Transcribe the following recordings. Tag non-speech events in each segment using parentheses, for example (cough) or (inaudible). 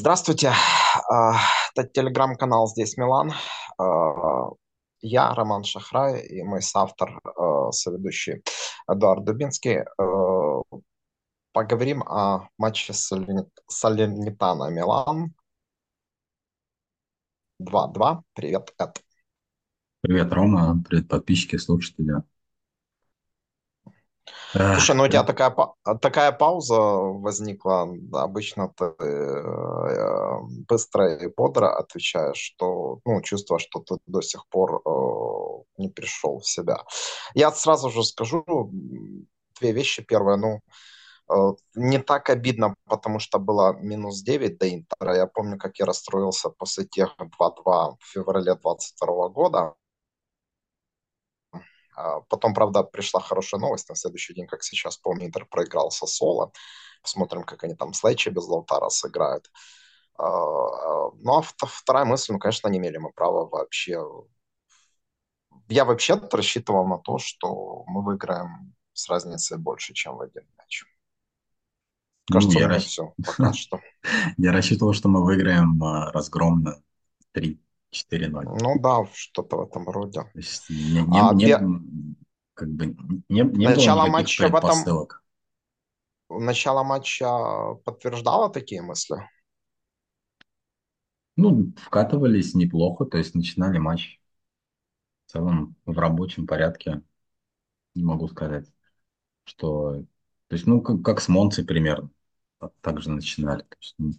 Здравствуйте, А, это телеграм-канал «Здесь Милан». А, Я Роман Шахрай и мой соавтор, а, соведущий Эдуард Дубинский. Поговорим о матче Салерни- Салернитана-Милан 2-2. Привет, Эд. Привет, Рома. Привет, подписчики, слушатели. Слушай, ну у тебя такая, такая пауза возникла. Обычно ты э, быстро и бодро отвечаешь, что, ну, чувство, что ты до сих пор э, не пришел в себя. Я сразу же скажу две вещи. Первое, ну, э, не так обидно, потому что было минус 9 до Интера. Я помню, как я расстроился после тех 2-2 в феврале 22 года. А, потом, правда, пришла хорошая новость. На следующий день, как сейчас помню, Интер проиграл Сосоло. Посмотрим, как они там с Лечи без Лаутара сыграют. А, ну, а вторая мысль, ну, конечно, не имели мы права вообще... Я вообще рассчитывал на то, что мы выиграем с разницей больше, чем в один мяч. Кажется, ну, я расч... все пока что. (laughs) Я рассчитывал, что мы выиграем а, разгромно 3 4-0. Ну да, что-то в этом роде. То есть не, не, а, не, как бы не, не Начало было матча в этом... Начало матча подтверждало такие мысли? Ну, вкатывались неплохо, то есть начинали матч в целом в рабочем порядке. Не могу сказать, что... То есть, ну, как, как с Монцей примерно. Так же начинали. То есть, ну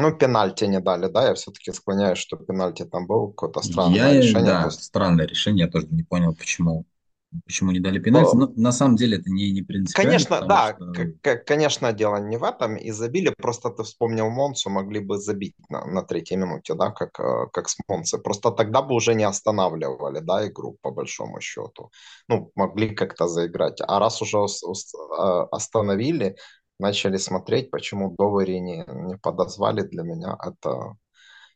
ну, пенальти не дали, да? Я все-таки склоняюсь, что пенальти там был какое-то странное Я, решение. Да, есть, странное решение, я тоже не понял, почему, почему не дали пенальти. по- Но на самом деле это не, не принципиально, конечно, да, что, конечно, дело не в этом. И забили, просто ты вспомнил Монцу, могли бы забить на, на третьей минуте, да, как, э, как с Монцей. Просто тогда бы уже не останавливали, да, игру, по большому счету. Ну, могли как-то заиграть. А раз уже э, остановили, начали смотреть, почему Довери не, не подозвали, для меня это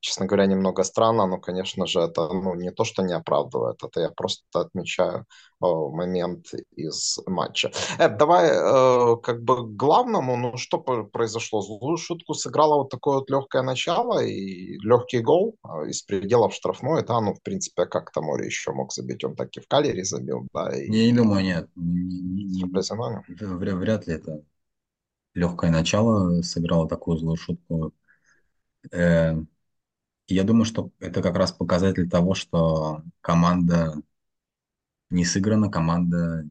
честно говоря, немного странно, но, конечно же, это ну, не то, что не оправдывает, это я просто отмечаю э, момент из матча. Эд, давай э, как бы к главному, ну что произошло? Злую шутку сыграла вот такое вот легкое начало и легкий гол э, из пределов штрафной, да, ну, в принципе, а как Тамори еще мог забить? Он так и в Калере забил, да, я не и думаю, нет, не- не- не- Фрозеноне. вря- вряд ли это легкое начало сыграло такую злую шутку. Э, я думаю, что это как раз показатель того, что команда не сыграна, команда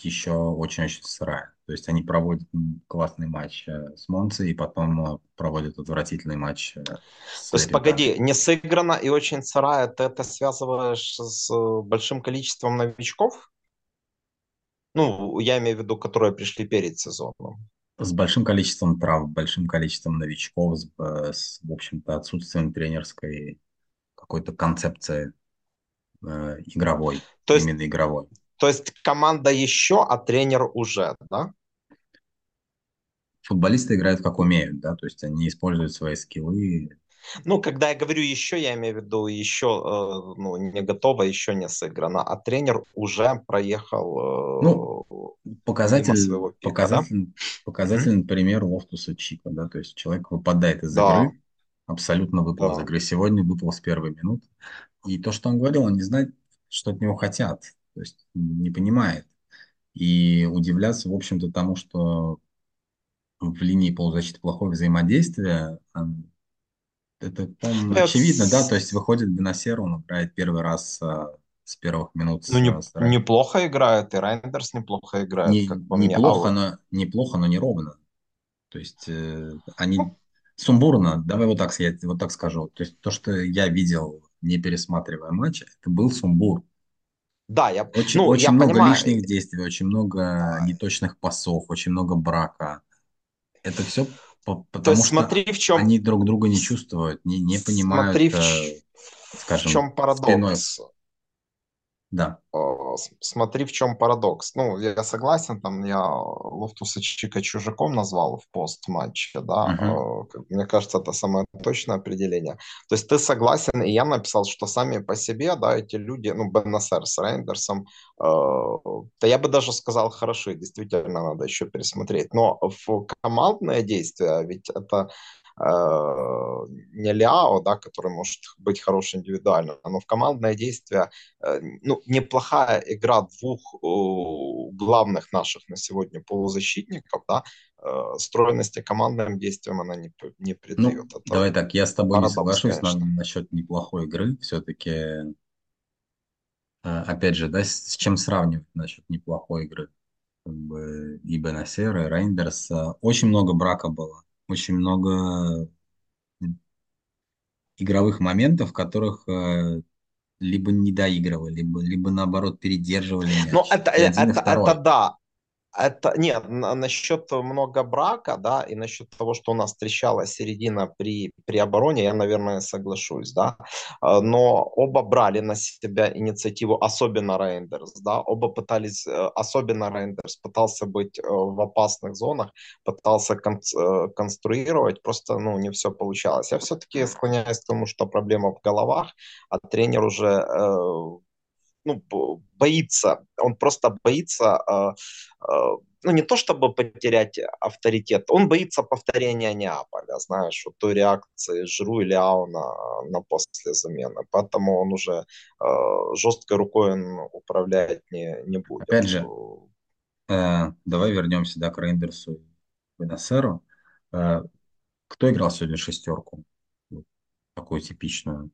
еще очень-очень сырая. То есть они проводят классный матч э, с Монцей и потом э, проводят отвратительный матч э, с То есть, Салернитаной. погоди, не сыграно и очень сырая, ты это связываешь с большим количеством новичков? Ну, я имею в виду, которые пришли перед сезоном. С большим количеством трав, большим количеством новичков, с, э, с, в общем-то, отсутствием тренерской какой-то концепции э, игровой, То есть, именно игровой. то есть команда еще, а тренер уже, да? Футболисты играют как умеют, да, то есть они используют свои скиллы. Ну, когда я говорю еще, я имею в виду еще, э, ну, не готово, еще не сыграно, а тренер уже Ну, проехал э, мимо показатель, своего пика, да? показатель, показательный пример Лофтуса Чика, да, то есть человек выпадает из Да, игры, абсолютно выпал из да. игры. Сегодня выпал с первой минуты. И то, что он говорил, он не знает, что от него хотят, то есть не понимает. И удивляться, в общем-то, тому, что в линии полузащиты плохое взаимодействие, а, это, по-моему, я вот очевидно, да, то есть выходит Бенасер, он играет первый раз а, с первых минут ну, с, не- с неплохо играет, и Райндерс неплохо играет, не, как по мне. А неплохо, но неплохо, но не ровно. То есть э, они ну, сумбурно, давай вот так, я вот так скажу. То есть то, что я видел, не пересматривая матч, это был сумбур. да, я, Очень, ну, очень я много понимаю, лишних действий, очень много неточных пасов, очень много брака. Это все то потому, есть что смотри, в чем, они друг друга не чувствуют, не, не понимают, смотри, в, э, ч- в скажем, чем спиной. Да. Э, Смотри, в чем парадокс. Ну, я согласен, там я Лофтуса Чика чужаком назвал в пост-матче, да. Как- Мне кажется, это самое точное определение. То есть ты согласен, и я написал, что сами по себе, да, эти люди, ну, Бен Нассер с Рейндерсом, э, да я бы даже сказал, хороши, действительно надо еще пересмотреть. Но в командное действие, ведь это не Ляо, да, который может быть хорош индивидуально, но в командное действие, э, ну, неплохая игра двух э, главных наших на сегодня полузащитников, да, э, стройности командным действием она не, не придает. Ну, давай так, я с тобой не соглашусь на, насчет неплохой игры. Все-таки, э, опять же, да, с, с чем сравнивать насчет неплохой игры? Как бы и Бенасер, и Рейндерс. Очень много брака было. Очень много игровых моментов, в которых э, либо не доигрывали, либо, либо наоборот передерживали. Ну, это, это, это да, это нет, насчет много брака, да, и насчет того, что у нас трещала середина при, при обороне, я, наверное, соглашусь, да. А, но оба брали на себя инициативу, особенно Рейндерс, да, оба пытались, э, особенно Рейндерс пытался быть э, в опасных зонах, пытался кон э, конструировать, просто, ну, не все получалось. Я все-таки склоняюсь к тому, что проблема в головах, а тренер уже ну, боится, он просто боится, э, э, ну, не то чтобы потерять авторитет, он боится повторения Неаполя, знаешь, вот той реакции Жру или Ау на, на после замены, поэтому он уже э, жесткой рукой он управлять не, не будет. Опять же, э, давай вернемся, да, к Рейндерсу и Бенасеру. Э, кто играл сегодня шестерку? Такую типичную.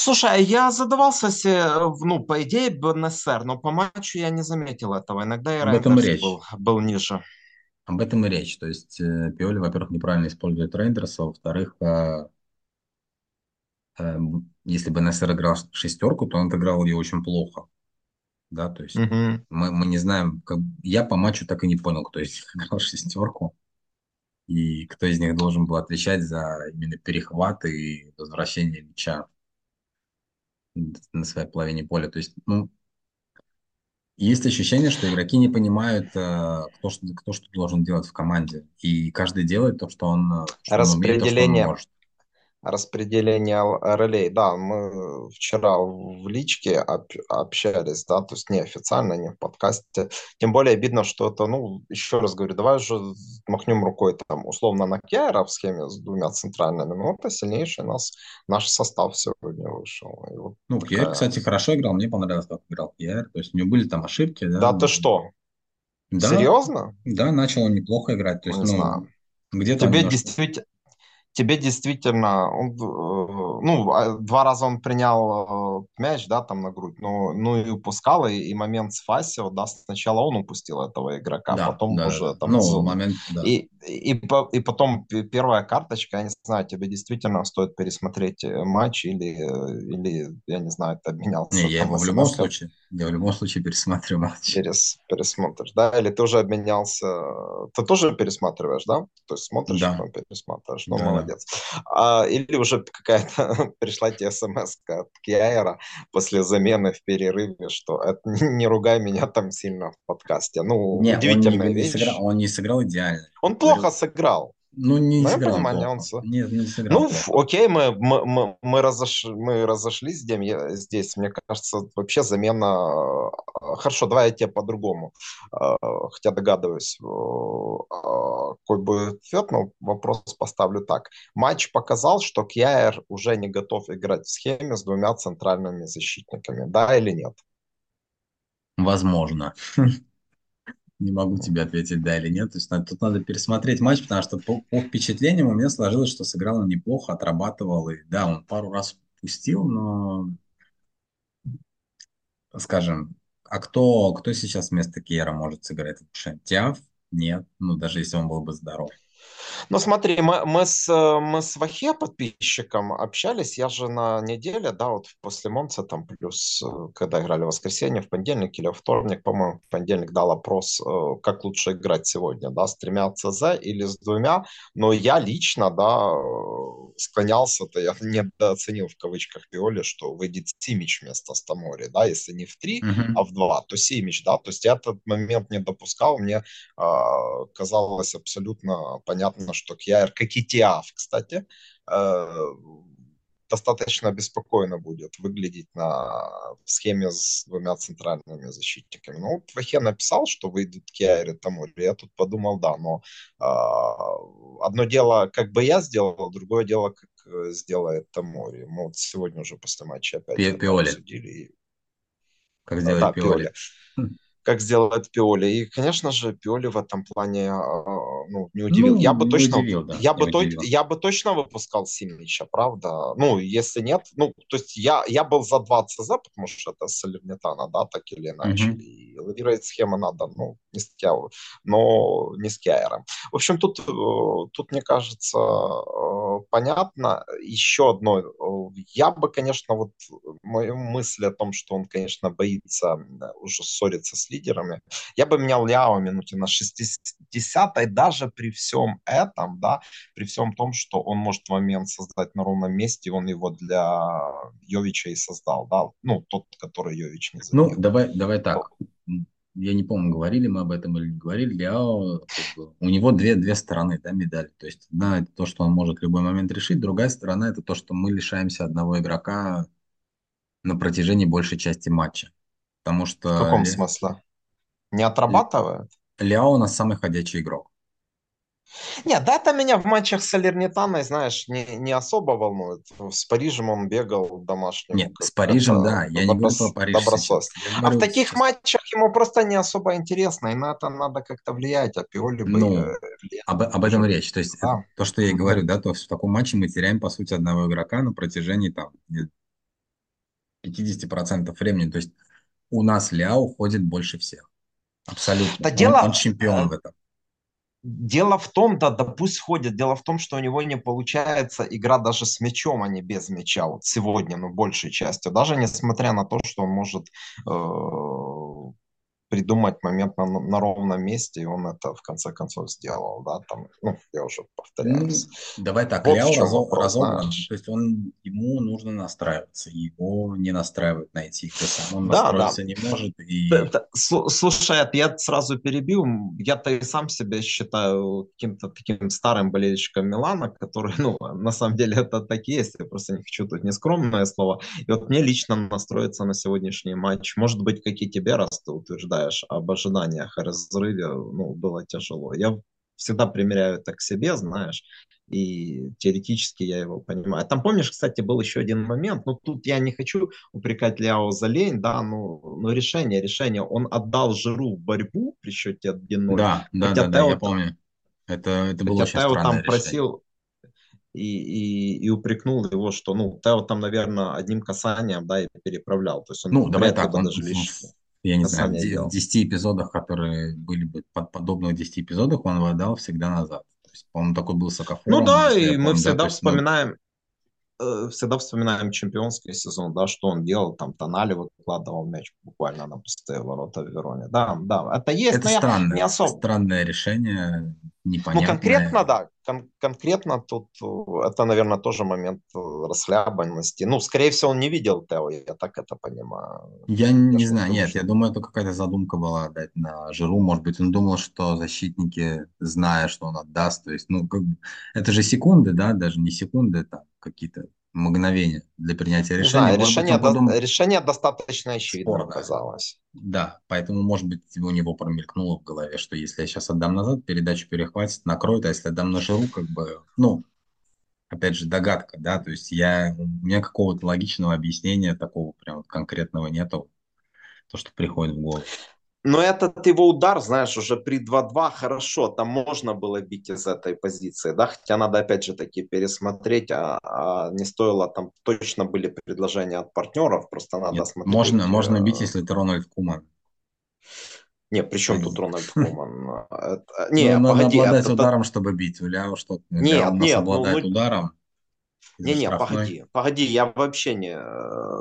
Слушай, а я задавался, ну, по идее, БНСР, но по матчу я не заметил этого. Иногда и Об этом и речь. Был, был ниже. Об этом и речь. То есть э, Пиоли, во-первых, неправильно использует Рейндерса, во-вторых, э, э, если бы НСР играл шестерку, то он играл ее очень плохо. Да, то есть угу. мы, мы не знаем, как... я по матчу так и не понял, кто из них (laughs) играл шестерку и кто из них должен был отвечать за именно перехват и возвращение мяча на своей половине поля. То есть, ну, есть ощущение, что игроки не понимают, э, кто, что, кто что должен делать в команде. И каждый делает то, что он, э, что Распределение, он умеет, то, что он может распределение ролей. Да, мы вчера в личке об, общались, да, то есть неофициально, не в подкасте. Тем более видно, что это, ну, еще раз говорю, давай же махнем рукой там условно на Киара в схеме с двумя центральными, но это сильнейший нас, наш состав сегодня вышел. И вот ну, такая... Киар, кстати, хорошо играл, мне понравилось, как играл Киар, то есть у него были там ошибки. Да, да ты что? Да, Серьезно? Да, начал он неплохо играть. То есть, не ну, знаю. Где-то Тебе немножко... действительно тебе действительно, он, э, ну, а, два раза он принял э, мяч, да, там на грудь, но, ну и упускал, и, и момент с Фасио, да, сначала он упустил этого игрока, да, потом да, уже там... Ну, момент, да. И, и, и, и потом первая карточка, я не знаю, тебе действительно стоит пересмотреть э, матч или, или я не знаю, ты обменялся. Не, я его в любом случае, я в любом случае пересматриваю матч. Перес, пересмотришь, да, или ты уже обменялся, ты тоже пересматриваешь, да? То есть смотришь, да. потом пересматриваешь, ну, да молодец. А, или уже какая-то (laughs) пришла тебе смс от Киаера после замены в перерыве, что не ругай меня там сильно в подкасте. Ну, Нет, удивительная он не, вещь. Не сыграл, он не сыграл идеально. Он плохо сыграл. Ну, не Мое сыграл он... Нет, не сыграл. Ну, окей, мы, мы, мы, мы, разош... мы разошлись здесь, здесь. Мне кажется, вообще замена... Э, хорошо, давай я тебе по-другому. Э, хотя догадываюсь, э, какой будет ответ, но вопрос поставлю так. Матч показал, что Кьяер уже не готов играть в схеме с двумя центральными защитниками. Да или нет? Возможно. (laughs) не могу тебе ответить да или нет. То есть тут надо пересмотреть матч, потому что по, по впечатлениям у меня сложилось, что сыграл он неплохо, отрабатывал. И да, он пару раз пустил, но, скажем, а кто, кто сейчас вместо Киера может сыграть? Тиаф? Нет. Ну, даже если он был бы здоров. Ну смотри, мы, мы, с, мы с Вахе подписчиком общались, я же на неделе, да, вот после Монца там плюс, э, когда играли в воскресенье, в понедельник или во вторник, по-моему, в понедельник дал опрос, э, как лучше играть сегодня, да, с тремя ЦЗ или с двумя, но я лично, да, э, склонялся-то, я недооценил в кавычках Пиоли, что выйдет Симич вместо Стамори, да, если не в три, uh-huh. а в два, то Симич, да, то есть я этот момент не допускал, мне э, казалось абсолютно понятно, что Кьяер, как и Тиаф, кстати, э, достаточно беспокойно будет выглядеть на схеме с двумя центральными защитниками. Ну, вот Вахе написал, что выйдут Киари Тамури. Я тут подумал, да, но э, одно дело, как бы я сделал, другое дело, как э, сделает Тамури. Мы вот сегодня уже после матча опять Пи Пиоли. обсудили. Как сделать да, Пиоли. Пиоли как сделает Пиоли. И, конечно же, Пиоли в этом плане а, ну, не удивил. Ну, я бы точно, удивил, да, я, бы то, я бы точно выпускал Симича, правда. Ну, если нет, ну, то есть я, я был за 2 ЦЗ, потому что это Салернитана, да, так или иначе. Угу. И лавировать схема надо, ну, не с но не с Кяером. В общем, тут, э, тут мне кажется, э, понятно. Еще одно. Э, я бы, конечно, вот мою мысль о том, что он, конечно, боится уже ссориться с лидерами. Я бы менял Ляо минуте на 60-й, даже при всем этом, да, при всем том, что он может момент создать на ровном месте, он его для Йовича и создал, да, ну, тот, который Йович не забил. Ну, давай, давай так. Я не помню, говорили мы об этом или не говорили, Ляо, у него две, две стороны да, медали. То есть одна это то, что он может в любой момент решить, другая сторона это то, что мы лишаемся одного игрока на протяжении большей части матча. Потому что... В каком Ле... смысле? Не отрабатывает? Ляо у нас самый ходячий игрок. Нет, да, это меня в матчах с Алернитаной, знаешь, не, не особо волнует. С Парижем он бегал домашним. Нет, с Парижем, да, я не говорю про Париж А в таких сейчас. матчах ему просто не особо интересно, и на это надо как-то влиять, а Пиоли бы ну, об, об этом речь. То есть да. то, что я и говорю, да, то в таком матче мы теряем, по сути, одного игрока на протяжении там 50% времени. То есть у нас Ляо ходит больше всех. Абсолютно. Да он, дело, он чемпион в этом. Дело в том, да, да пусть ходит, дело в том, что у него не получается игра даже с мячом, а не без мяча. Вот сегодня, ну, большей частью. Даже несмотря на то, что он может э, придумать момент на, на ровном месте, и он это в конце концов сделал, да, там, ну, я уже повторяюсь. Ну, давай так, вот Ляо разо, разобран, то есть он, ему нужно настраиваться, его не настраивает на эти игры, сам. Он да, настроиться да. не может. И... Это, слушай, я сразу перебил, я-то и сам себя считаю каким-то таким старым болельщиком Милана, который, ну, на самом деле это так и есть, я просто не хочу тут нескромное слово, и вот мне лично настроиться на сегодняшний матч, может быть, как и тебе, раз ты утверждаешь, рассуждаешь об ожиданиях о разрыве, ну, было тяжело. Я всегда примеряю это к себе, знаешь, и теоретически я его понимаю. Там, помнишь, кстати, был еще один момент, ну, тут я не хочу упрекать Ляо за лень, да, ну, но решение, решение, он отдал Жиру в борьбу при счете 1-0. Да, да, да, да, я помню. Это, это было очень Тео там решение. просил, и, и, и упрекнул его, что, ну, Тео там, наверное, одним касанием, да, и переправлял. То есть он ну, давай так, он, даже лишь я не знаю, в 10 эпизодах, которые были бы под подобных 10 эпизодах, он выдал всегда назад. То есть, по-моему, такой был Сокофор. Ну да, и мы всегда да, вспоминаем, э, всегда вспоминаем чемпионский сезон, да, что он делал, там Тонали выкладывал мяч буквально на пустые ворота в Вероне. Да, да, это есть, это но странное, я не особо... странное решение, непонятное. Ну, конкретно, да, кон- конкретно тут э, это, наверное, тоже момент э, расхлябанности. Ну, скорее всего, он не видел Тео, я так это понимаю. Я, я не знаю, думаю, нет, что... я думаю, это какая-то задумка была дать на Жиру. Может быть, он думал, что защитники, зная, что он отдаст, то есть, ну, как бы, это же секунды, да, даже не секунды, там, какие-то мгновения для принятия решения. Да, решение, быть, подумал... решение достаточно очевидно Спорно. оказалось. Да, поэтому, может быть, у него промелькнуло в голове, что если я сейчас отдам назад, передачу перехватит, накроет, а если отдам на жиру, как бы, ну, опять же, догадка, да, то есть я, у меня какого-то логичного объяснения такого прям конкретного нету, то, что приходит в голову. Но этот его удар, знаешь, уже при 2-2 хорошо, там можно было бить из этой позиции, да, хотя надо опять же таки пересмотреть, а, а не стоило, там точно были предложения от партнеров, просто надо Нет, смотреть. Можно, можно бить, если это Рональд Куман. Не, при чем тут Рональд (laughs) Куман? Не, ну, погоди. Надо обладать ударом, чтобы бить. Ляо что Нет, нет. обладает ну, ударом. Не-не, погоди, погоди, я вообще не,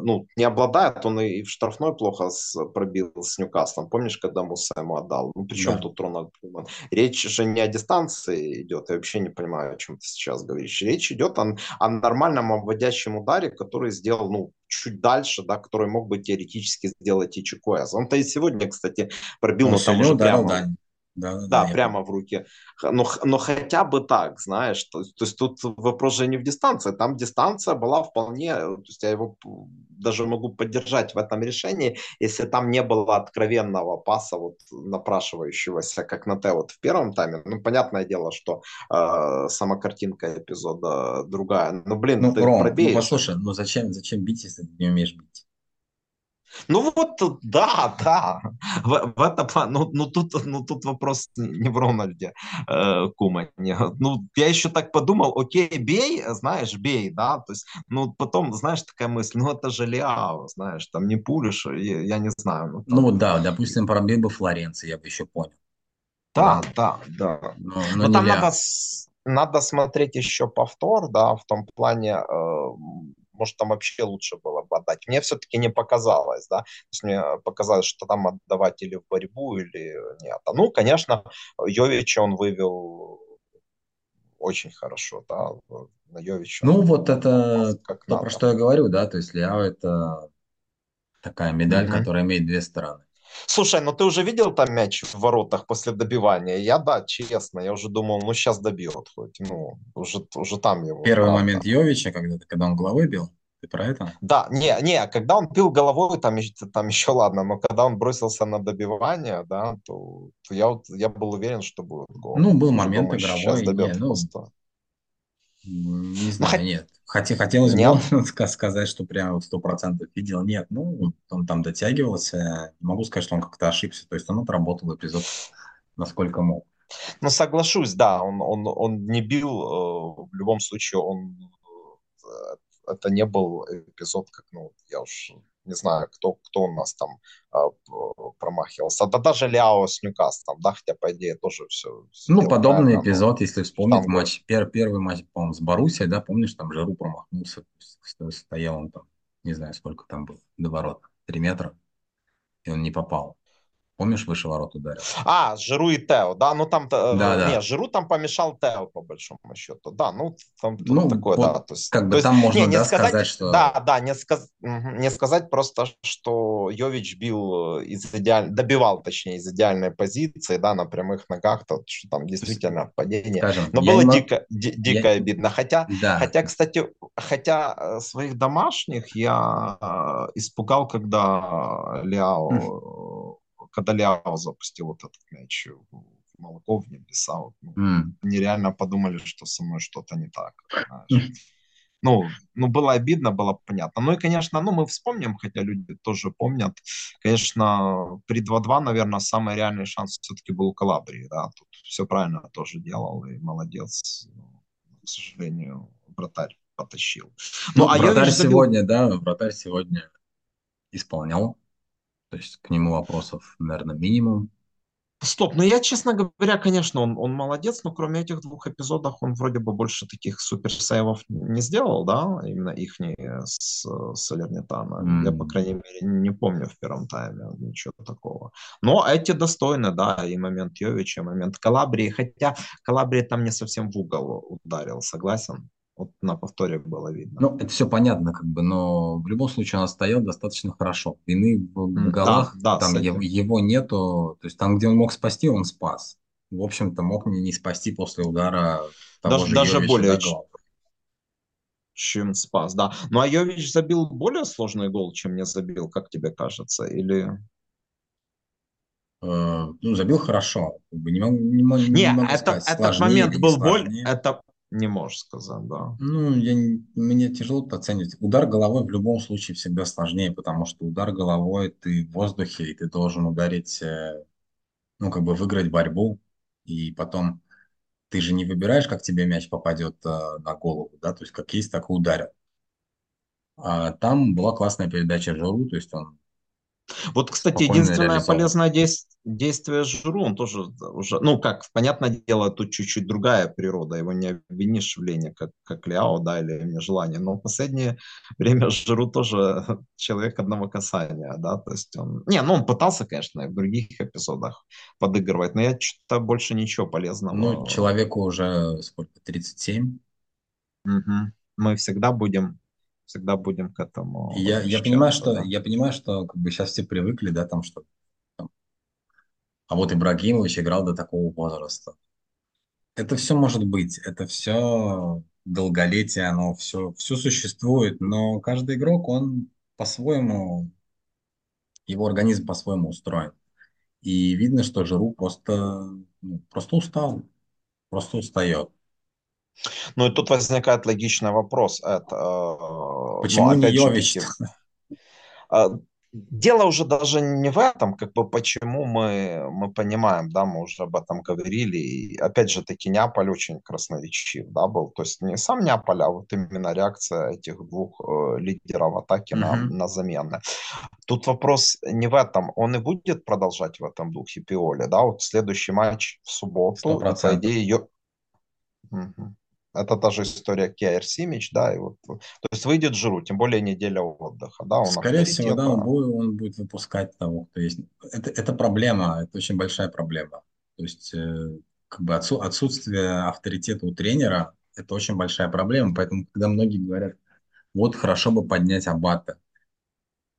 ну, не обладает, он и в штрафной плохо с, пробил с Ньюкаслом. Помнишь, когда Муса ему отдал? Ну, причем да. тут Рональд Куман? Речь же не о дистанции идет, я вообще не понимаю, о чем ты сейчас говоришь. Речь идет о, о нормальном обводящем ударе, который сделал, ну, чуть дальше, да, который мог бы теоретически сделать и Чикуэс. Он-то и сегодня, кстати, пробил, но там уже прямо... Да Да, да, да, прямо в руки. Но, но хотя бы так, знаешь, то, есть то есть тут вопрос же не в дистанции, там дистанция была вполне, э, то есть я его даже могу поддержать в этом решении, если там не было откровенного паса, вот напрашивающегося, как на Т вот в первом тайме. Ну, понятное дело, что э, сама картинка эпизода другая. Ну, блин, Ну, ты Ром, ну пробей же. послушай, ну зачем, зачем бить, если ты не умеешь бить? Ну вот, да, да. В, в этом, плане, ну, ну, тут, ну тут вопрос не в Рональде э, Кумане. Ну, я еще так подумал, окей, бей, знаешь, бей, да, то есть, ну, потом, знаешь, такая мысль, ну, это же Лиао, знаешь, там не пулишь, я, я не знаю, ну, Ну там, вот да, допустим, пробил бы Флоренции, я бы еще понял, да, да. да, да. Но, но Но не там надо, надо смотреть еще повтор, да, в том плане, э, может, там вообще лучше было бы отдать. Мне все-таки не показалось, да, то есть мне показалось, что там отдавать или в борьбу, или нет. А, Ну, конечно, Йовича он вывел очень хорошо, да, на Йовича Ну вот это как то, про надо. что я говорю, да, то есть Ляо это такая медаль, Мгм. которая имеет две стороны. Слушай, ну ты уже видел там мяч в воротах после добивания? Я, да, честно, я уже думал, ну сейчас добьет хоть, ну, уже, уже там его, Первый правда. момент Йовича, когда, когда он головой бил, ты про это? Да, не, не, когда он пил головой, там, там еще ладно, но когда он бросился на добивание, да, то, то я, вот, я был уверен, что будет гол. Ну, был момент думаю, игровой, не, ну, просто. м, не Ну, знаю, хоть нет. Хотя хотелось бы нет. (laughs) ска- сказать, что прям вот сто процентов видел. Нет, ну, он там дотягивался. Не могу сказать, что он как-то ошибся. То есть он отработал эпизод насколько мог. Ну, соглашусь, да, он, он, он не бил, э, в любом случае, он, э, это не был эпизод, как, ну, я уж не знаю, кто, кто у нас там э, промахивался. Да даже Ляо с Ньюкаслом, да, хотя, по идее, тоже все, все Ну, подобный правильно, но эпизод, если вспомнить штангу. матч, пер- первый матч, по-моему, с Боруссией, да, помнишь, там Жиру промахнулся, сто- стоял он там, не знаю, сколько там было, до ворот, три метра, и он не попал. Помнишь, выше ворот ударил? А, Жиру и Тео, да, ну там, Да, э, не, да. Жиру там помешал Тео, по большому счету, да, ну, там Ну, такое, да, вот то есть, как то бы есть, там не, можно, не да, сказать, сказать, что да, да, не, сказ, не сказать просто, что Йович бил из идеаль... добивал, точнее, из идеальной позиции, да, на прямых ногах, то, что там то действительно падение, скажем, но я было не дико, ди- я, дико обидно, хотя, да, хотя, кстати, хотя э, своих домашних я э, испугал, когда Ляо когда Ляо запустил вот этот мяч в молоко в небеса, вот, ну, м, нереально подумали, что со мной что-то не так, знаешь. Ну, ну, было обидно, было понятно. Ну и, конечно, ну, мы вспомним, хотя люди тоже помнят, конечно, при 2-2, наверное, самый реальный шанс все-таки был у Калабрии, да, тут все правильно тоже делал, и молодец. К сожалению, вратарь потащил. Ну, Ну, а вратарь забил сегодня, да, вратарь сегодня исполнял, то есть к нему вопросов, наверное, минимум. Стоп, ну я, честно говоря, конечно, он, он молодец, но кроме этих двух эпизодов он вроде бы больше таких суперсейвов не сделал, да, именно их с Салернитана. Я, по крайней мере, не помню в первом тайме ничего такого. Но эти достойны, да, и момент Йовича, и момент Калабрии, хотя Калабрия там не совсем в угол ударил, согласен? Вот на повторе было видно. Ну, это все понятно, как бы, но в любом случае он стоял достаточно хорошо. Вины в, М, Да, голах, да, там его, его нету, то есть там, где он мог спасти, он спас. В общем-то, мог не, не спасти после удара того Даже, же даже Йовича более, чем спас, да. Ну, а Йович забил более сложный гол, чем не забил, как тебе кажется? Или... Э, ну, забил хорошо. Не, могу, не, могу, не Не, могу это, сказать, этот момент был боль, это не можешь сказать, да. Ну, я, не- мне тяжело оценивать. Удар головой в любом случае всегда сложнее, потому что удар головой ты в воздухе, и ты должен ударить, э, ну, как бы выиграть борьбу, и потом ты же не выбираешь, как тебе мяч попадет э, на голову, да, то есть как есть, так и ударят. А там была классная передача Жиру, то есть он Вот, кстати, спокойно единственное полезное дес- действие Жиру, он тоже уже, ну, как, понятное дело, тут чуть-чуть другая природа, его не обвинишь в лени, как, как Ляо, да, или нежелание, но в последнее время Жиру тоже (laughs) человек одного касания, да, то есть он, не, ну, он пытался, конечно, в других эпизодах подыгрывать, но я что-то больше ничего Ну, полезного. человеку уже сколько, 37. Мгм. Мы всегда будем, всегда будем к этому я, я понимаю, что да. я понимаю, что как бы сейчас все привыкли, да, там, что там, А вот Ибрагимович играл до такого возраста. Это все может быть, это все долголетие, оно все, все существует, но каждый игрок, он по-своему, его организм по-своему устроен. И видно, что Жиру просто, ну, просто устал, просто устает. Ну и тут возникает логичный вопрос. Это, Почему ну, не Йович? а, Дело уже даже не в этом, как бы почему мы, мы понимаем, да, мы уже об этом говорили. И опять же таки Неаполь очень красноречив, да, был. То есть не сам Неаполь, а вот именно реакция этих двух э, лидеров атаки на, Мгм. на замены. Тут вопрос не в этом. Он и будет продолжать в этом духе Пиоли, да, вот следующий матч в субботу, и по процентов. идее ее... Мгм. Это та же история Киар Симич, да, и вот, то есть выйдет Жиру, тем более неделя отдыха, да, он Скорее всего, авторитет, да, он будет, он будет выпускать того, кто есть. Это, это проблема, это очень большая проблема. То есть, э, как бы отсу- отсутствие авторитета у тренера– это очень большая проблема. Поэтому, когда многие говорят, вот хорошо бы поднять Аббата.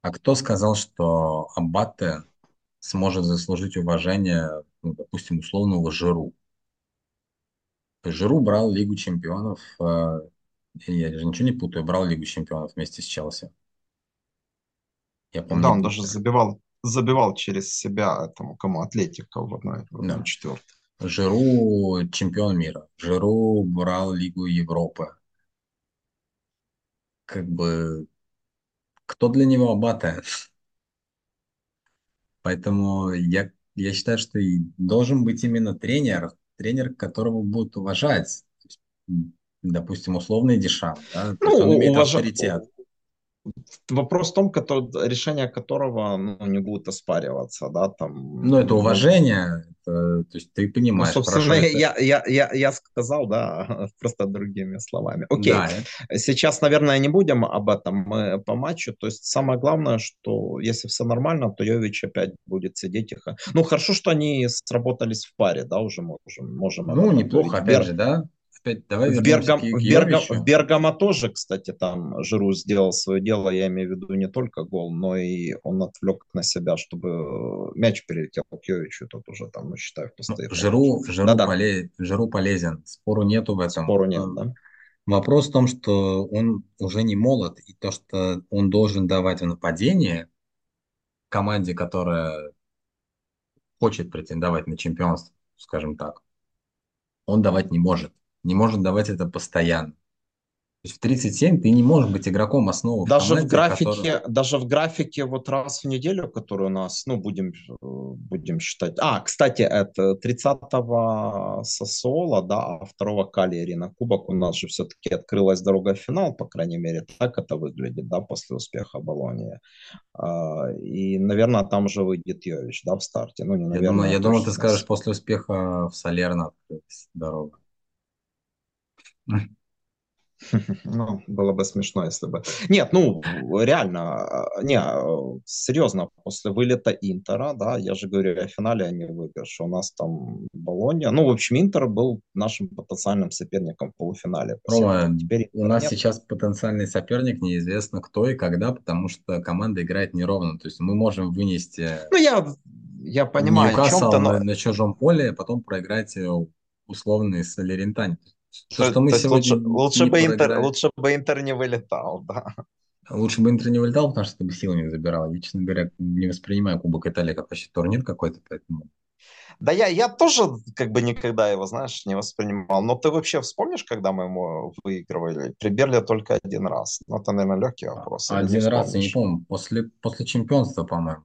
А кто сказал, что Аббате сможет заслужить уважение, ну, допустим, условного Жиру? Жиру брал Лигу чемпионов, э, я же ничего не путаю, брал Лигу чемпионов вместе с Челси. Я, по-моему, Да, он даже забивал, забивал через себя этому кому Атлетико в одной, Да. четвертой. Жиру чемпион мира. Жиру брал Лигу Европы. Как бы, кто для него Аббате? Поэтому я, я считаю, что и должен быть именно тренер, тренер, которого будут уважать. Допустим, условный Дешам, да? То Ну, есть он имеет уважа... авторитет. Вопрос в том, кото- решение которого ну, не будет оспариваться, да, там, Ну, это ну, уважение, это- то есть ты ну, понимаешь, собственно, хорошо, это, я, я, я, я сказал, да, (laughs) просто другими словами. Окей, да, сейчас, наверное, не будем об этом, мы по матчу, то есть самое главное, что если все нормально, то Йович опять будет сидеть тихо. Ну, хорошо, что они сработались в паре, да, уже можем, можем ну, неплохо, говорить. опять Бер, же, да? Опять давай В, Бергам, в, Бергам, в. Бергамо тоже, кстати, там Жиру сделал свое дело, я имею в виду не только гол, но и он отвлек на себя, чтобы мяч перелетел к Йовичу, тот уже там, ну, считаю, в Ну, пустые Жиру. Жиру, Да-да, поле- Жиру полезен, спору нету в этом. спору нет, да? Вопрос в том, что он уже не молод, и то, что он должен давать в нападение команде, которая хочет претендовать на чемпионство, скажем так, он давать не может. Не может давать это постоянно. То есть в 37 ты не можешь быть игроком основы в Даже в команде, которая... графике, даже в графике вот раз в неделю, который у нас, ну, будем, будем считать. А, кстати, это 30-го Сосола, да, а 2 Калиери на кубок у нас же все-таки открылась дорога в финал, по крайней мере, так это выглядит, да, после успеха Болонии. А, И, наверное, там же выйдет Йович, да, в старте. Ну, не Я наверное, думаю, а я думаю, ты скажешь, после успеха в Салерно открылась дорога. (laughs) Ну, было бы смешно, если бы... Нет, ну, реально, а, не, а, серьезно, после вылета Интера, да, я же говорю о финале, а не выигрыше. У нас там Болонья. Ну, в общем, Интер был нашим потенциальным соперником в полуфинале. по Рома. Теперь у нас нет. сейчас потенциальный соперник, неизвестно кто и когда, потому что команда играет неровно. То есть мы можем вынести Ну, я, я понимаю Ньюкасл на, но... на чужом поле, а потом проиграть э, условный Салерентань. То, То, что мы то сегодня лучше, лучше, не бы Интер, лучше бы Интер не вылетал, да. лучше бы Интер не вылетал, потому что ты бы силами забирал. Я, честно говоря, не воспринимаю Кубок Италии как вообще турнир какой-то, поэтому... Да я, я тоже как бы никогда его, знаешь, не воспринимал. Но ты вообще вспомнишь, когда мы ему выигрывали? При Берле только один раз. Ну, это, наверное, легкий вопрос. Не Один раз, я не помню, после, после чемпионства, по-моему,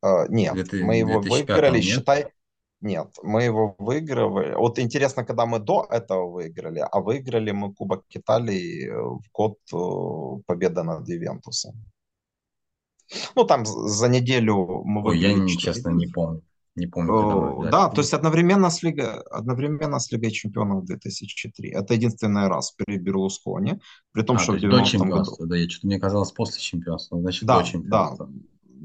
в нет, 2000 мы его 2005 выиграли, нет? считай... Нет, мы его выигрывали. Вот интересно, когда мы до этого выиграли, а выиграли мы Кубок Италии э, в год э, победы над Ювентусом. Ну, там за неделю мы Ой, я, выиграли не- 4 честно, не помню. Не помню, мы Э, Да, то есть одновременно с, Лигой, одновременно с Лигой чемпионов 2003. Это единственный раз при Берлускони, при том, А, что то в есть до 90-м году. чемпионства, да, я что-то мне казалось после чемпионства, значит, до Да, да, чемпионства.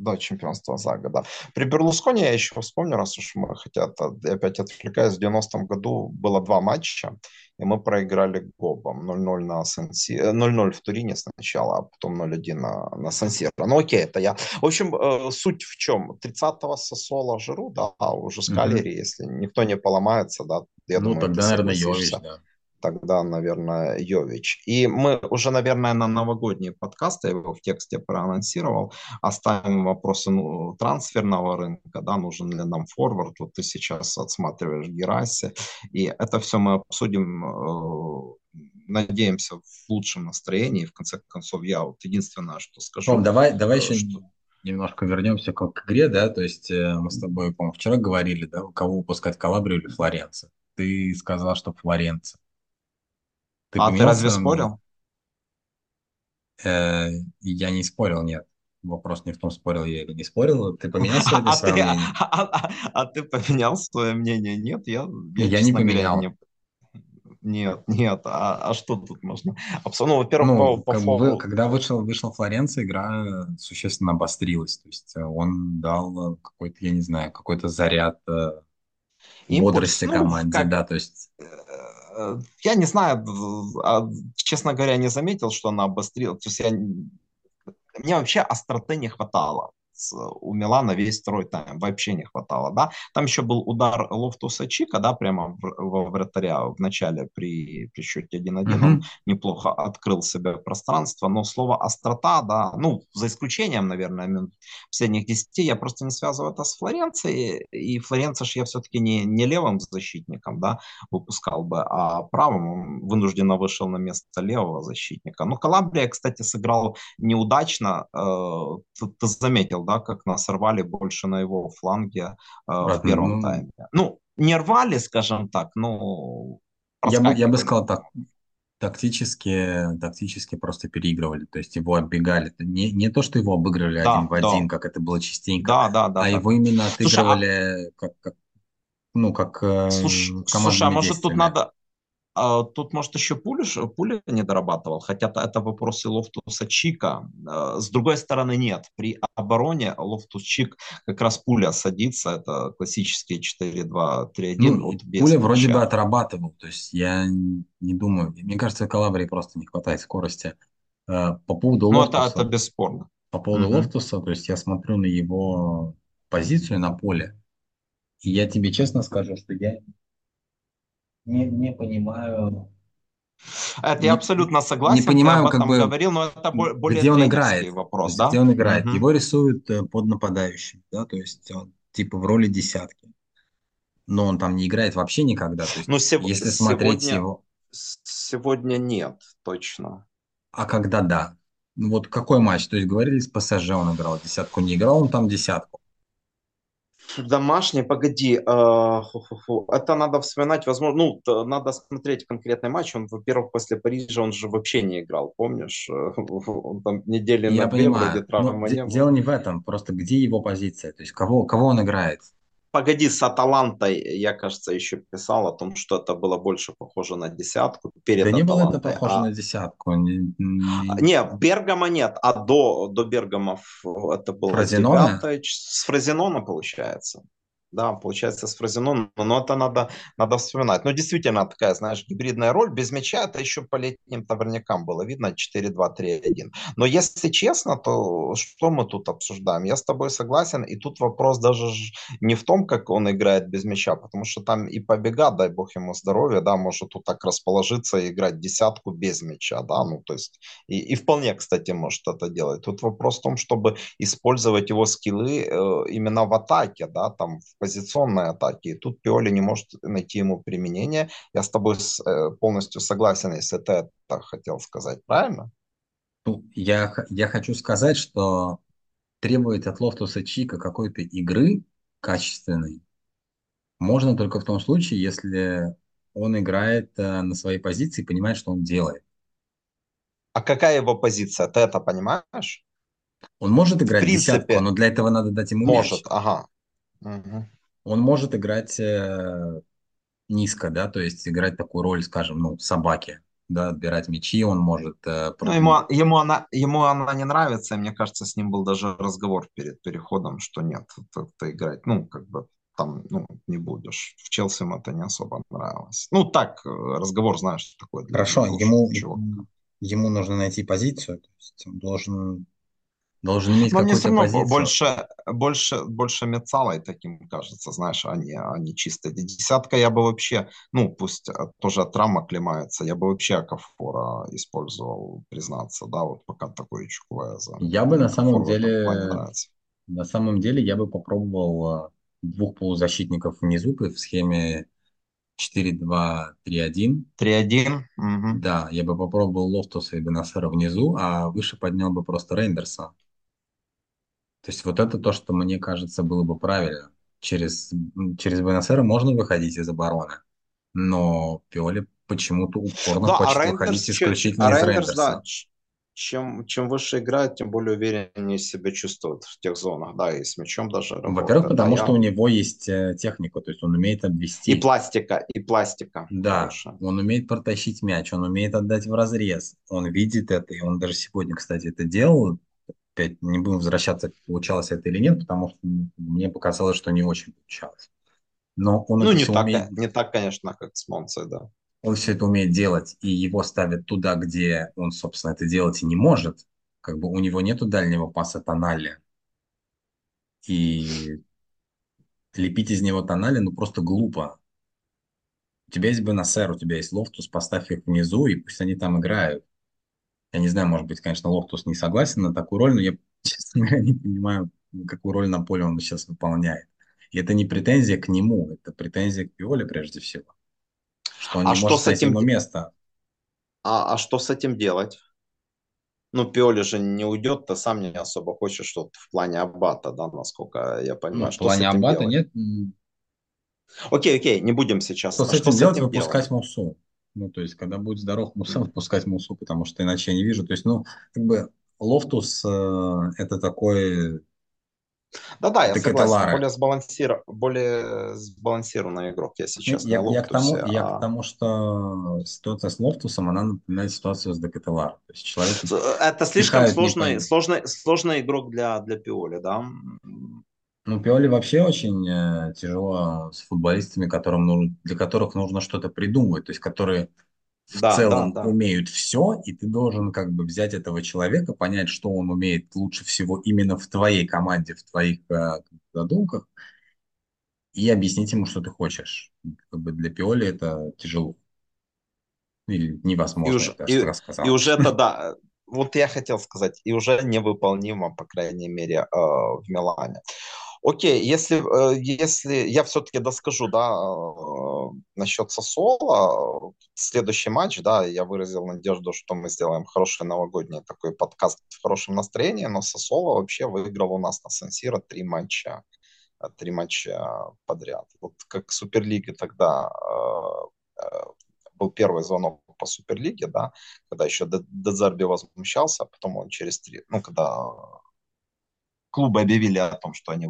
До чемпионства Зага, да. При Берлусконе я еще вспомню, раз уж мы хотят, опять отвлекаюсь, в 90-м году было два матча, и мы проиграли Гобом 0-0 на Санси... 0-0 в Турине сначала, а потом 0-1 на, на Сансиро. Ну окей, это я. В общем, э, суть в чем? 30-го Сосола Жиру, да, уже с Калери, mm-hmm. если никто не поломается, да, я ну, думаю, тогда, наверное, Йович, да тогда, наверное, Йович. И мы уже, наверное, на новогодний подкаст, я его в тексте проанонсировал, оставим вопросы ну, трансферного рынка, да, нужен ли нам форвард, вот ты сейчас отсматриваешь Гераси, и это все мы обсудим э, надеемся, в лучшем настроении. В конце концов, я вот единственное, что скажу. Том, давай, давай еще что... немножко вернемся к, к игре, да, то есть э, мы с тобой, по-моему, вчера говорили, да, кого выпускать Калабрию или Флоренцию. Ты сказал, что Флоренция. Ты а ты разве спорил? Э, я не спорил, нет. Вопрос не в том, спорил я или не спорил. Ты поменял сегодня (laughs) а свое ты, мнение? А, а, а, ты поменял свое мнение? Нет, я, я, я не поменял. Говоря, не... Нет, нет. А, а что тут можно? Ну, во-первых, ну, по, по фолу... Когда вышел, вышла Флоренция, игра существенно обострилась. То есть э, он дал какой-то, я не знаю, какой-то заряд э, Импульс, бодрости ну, команде, как... да, то есть я не знаю, а, честно говоря, не заметил, что она обострила. То есть я, мне вообще остроты не хватало у Милана весь второй тайм вообще не хватало, да. Там еще был удар Лофтуса Чика, да, прямо во вратаря в начале при, при счете 1-1. Mm-hmm. Он неплохо открыл себе пространство, но слово острота, да, ну, за исключением, наверное, последних 10, я просто не связываю это с Флоренцией, и Флоренция ж я все-таки не, не левым защитником, да, выпускал бы, а правым вынужденно вышел на место левого защитника. Ну, Калабрия, кстати, сыграл неудачно, э, ты, ты заметил, да, как нас рвали больше на его фланге э, в первом ну, тайме. Ну, не рвали, скажем так, но... Я бы, я бы сказал так, тактически, тактически просто переигрывали, то есть его оббегали. Не, не то, что его обыгрывали да, один в да. один, как это было частенько, да, да, да, а да. его именно отыгрывали слушай, а... как, как, ну, как слушай, слушай, а может тут надо, а, тут, может, еще Пуля, Пуля не дорабатывал, хотя это вопросы Лофтуса Чика. А, с другой стороны, нет. При обороне Лофтус Чик как раз Пуля садится. Это классические 4-2-3-1. Ну, вот Пуля вроде бы отрабатывал. То есть я не думаю. Мне кажется, Калабрии просто не хватает скорости. А, по поводу ну, Лофтуса. это, это бесспорно. По поводу угу. Лофтуса, то есть я смотрю на его позицию на поле. И я тебе честно скажу, что я не, не понимаю. Это не, я абсолютно согласен. Не понимаю, как бы, говорил, но это более где он играет. вопрос, да? Где он играет. Угу. Его рисуют э, под нападающим, да, то есть он типа в роли десятки. Но он там не играет вообще никогда. То есть, ну, сев... если смотреть сегодня... его... Сегодня нет, точно. А когда да? Ну, вот какой матч? То есть говорили, с ПСЖ он играл, десятку не играл, он там десятку. Домашний, погоди, э, это надо вспоминать, возможно, ну, надо смотреть конкретный матч. Он, во-первых, после Парижа он же вообще не играл, помнишь? (laughs) Он там недели Я на две вроде травмы не Дело не в этом, просто где его позиция, то есть кого, кого он играет? Погоди, с Аталантой, я, кажется, еще писал о том, что это было больше похоже на десятку. Перед да не было это похоже а... на десятку. Не, не... не, Бергама нет, а до, до Бергамов это было Фразенона? с Фразенона, получается. Да, получается, с Фразеноном, но это надо, надо вспоминать. Но действительно такая, знаешь, гибридная роль. Без мяча это еще по летним товарникам было видно 4-2-3-1. Но если честно, то что мы тут обсуждаем? Я с тобой согласен, и тут вопрос даже не в том, как он играет без мяча, потому что там и побега, дай бог ему здоровья, да, может тут так расположиться и играть десятку без мяча, да, ну то есть и, и вполне, кстати, может это делать. Тут вопрос в том, чтобы использовать его скиллы э, именно в атаке, да, там позиционной атаки. И тут Пиоли не может найти ему применение. Я с тобой э, полностью согласен, если ты это хотел сказать, правильно? Ну, я, я хочу сказать, что требовать от Лофтуса Чика какой-то игры качественной можно только в том случае, если он играет э, на своей позиции и понимает, что он делает. А какая его позиция? Ты это понимаешь? Он может играть в принципе, десятку, но для этого надо дать ему Может, мяч. ага. Угу он может играть э, низко, да, то есть играть такую роль, скажем, ну, собаки. да, отбирать мячи, он может э, Ну, ему, продвигать. ему, она, ему она не нравится, и мне кажется, с ним был даже разговор перед переходом, что нет, ты, ты играть, ну, как бы там, ну, не будешь. В Челси ему это не особо нравилось. Ну, так, э, разговор, знаешь, такой Хорошо, ему, ему нужно найти позицию, то есть он должен, должен иметь какую-то позицию. больше, больше, больше Мецалой таким кажется, знаешь, а не, а чисто. Десятка я бы вообще, ну, пусть э, тоже от травм оклемается, я бы вообще Акафора использовал, признаться, да, вот пока такой Чуквеза. Я бы на самом деле, на самом деле, я бы попробовал э, двух полузащитников внизу в схеме четыре два три один. 3-1, мгм. Да, я бы попробовал Лофтуса и Бенасера внизу, а выше поднял бы просто Рейндерса. То есть вот это то, что мне кажется было бы правильно. Через, через Бенасера можно выходить из обороны, но Пиоли почему-то упорно Да, а хочет Рейндерс, выходить исключительно а из Рейндерс, да, чем, чем выше играет, тем более увереннее себя чувствует в тех зонах, да, и с мячом даже Во-первых, да, потому что у я... него есть э, техника, то есть он умеет И обвести. пластика, и пластика Да, хорошая. он умеет протащить мяч, он умеет отдать в разрез, он видит это, и он даже сегодня, кстати, это делал. Опять не будем возвращаться, получалось это или нет, потому что мне показалось, что не очень получалось. Но он Ну, не так, умеет, не так, конечно, как с Монцей, да. он все это умеет делать, и его ставят туда, где он, собственно, это делать и не может. Как бы у него нету дальнего паса Тонали, и лепить из него Тонали, ну, просто глупо. У тебя есть Бенасер, у тебя есть Лофтус, поставь их внизу, и пусть они там играют. Я не знаю, может быть, конечно, Лофтус не согласен на такую роль, но я, (laughs) честно говоря, не понимаю, какую роль на поле он сейчас выполняет. И это не претензия к нему, это претензия к Пиоли прежде всего, что он А не что может с этим, место. а, а что с этим делать? Ну, Пиоли же не уйдет, ты сам не особо хочешь что в плане Абате, да, насколько я Ну, понимаю. в Что с плане Аббата делать? нет. Окей, окей, не будем сейчас. Что А с что этим с делать? этим делать? Выпускать Мусу. Ну, то есть, когда будет здоров (laughs) Муса, выпускать Мусу, потому что иначе я не вижу. То есть, ну, как бы Лофтус э, это такой Да-да, я согласен. Декателаре. Более, сбалансир... более сбалансированный игрок, если честно, я, о я к тому, Лофтусе. я к А... тому, что ситуация с Лофтусом, она напоминает ситуацию с Декателаром. То есть человек с- Это слишком сложный, сложный, сложный игрок для, для Пиоли, да? Ну, Пиоли вообще очень э, тяжело с футболистами, которым нужно, для которых нужно что-то придумывать, то есть которые в Да, да, целом да. умеют все, и ты должен как бы взять этого человека, понять, что он умеет лучше всего именно в твоей команде, в твоих э, задумках, и объяснить ему, что ты хочешь. Как бы для Пиоли это тяжело. Или И невозможно, я уже, даже и, и сказал. уже это, да, вот я хотел сказать, и уже невыполнимо, по крайней мере, э, в Милане. Окей, если, э, если я все-таки доскажу, да, э, насчет Сосола, следующий матч, да, я выразил надежду, что мы сделаем хороший новогодний такой подкаст в хорошем настроении, но Сосола вообще выиграл у нас на Сан-Сиро три матча, э, три матча подряд. Вот как Суперлига тогда э, э, был первый звонок по Суперлиге, да, когда еще Дезерби возмущался, а потом он через три, ну, когда клубы объявили о том, что они э,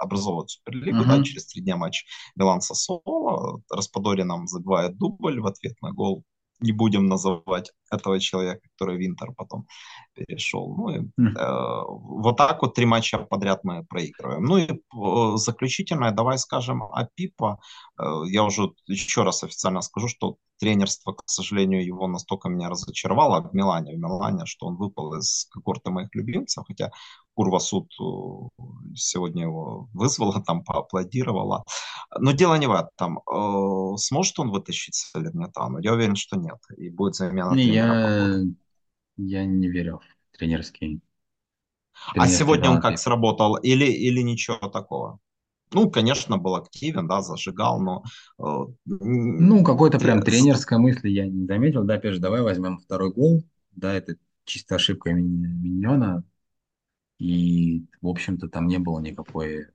образовывают Суперлигу, да, Мгм. через три дня матч Милан Сосоло, Распадори нам забивает дубль в ответ на гол. Не будем называть этого человека, который в Интер потом перешел. Ну и М. э, вот так вот три матча подряд мы проигрываем. Ну и э, заключительное, давай скажем о Пипа. Э, я уже еще раз официально скажу, что тренерство, к сожалению, его настолько меня разочаровало в Милане, в Милане, что он выпал из когорты моих любимцев, хотя Курва суд э, сегодня его вызвала, там поаплодировала. Но дело не в этом. Э, Сможет он вытащить Салернитану? Я уверен, что нет. И будет замена Не, я, я не верю в тренерский, А тренерский сегодня он как сработал? Или, или ничего такого? Ну, конечно, был активен, да, зажигал, но... э, Ну, какой-то прям с- тренерской мысли я не заметил. Да, опять же, давай возьмем второй гол. Да, это чисто ошибка Ми- Миньона. И, в общем-то, там не было никакой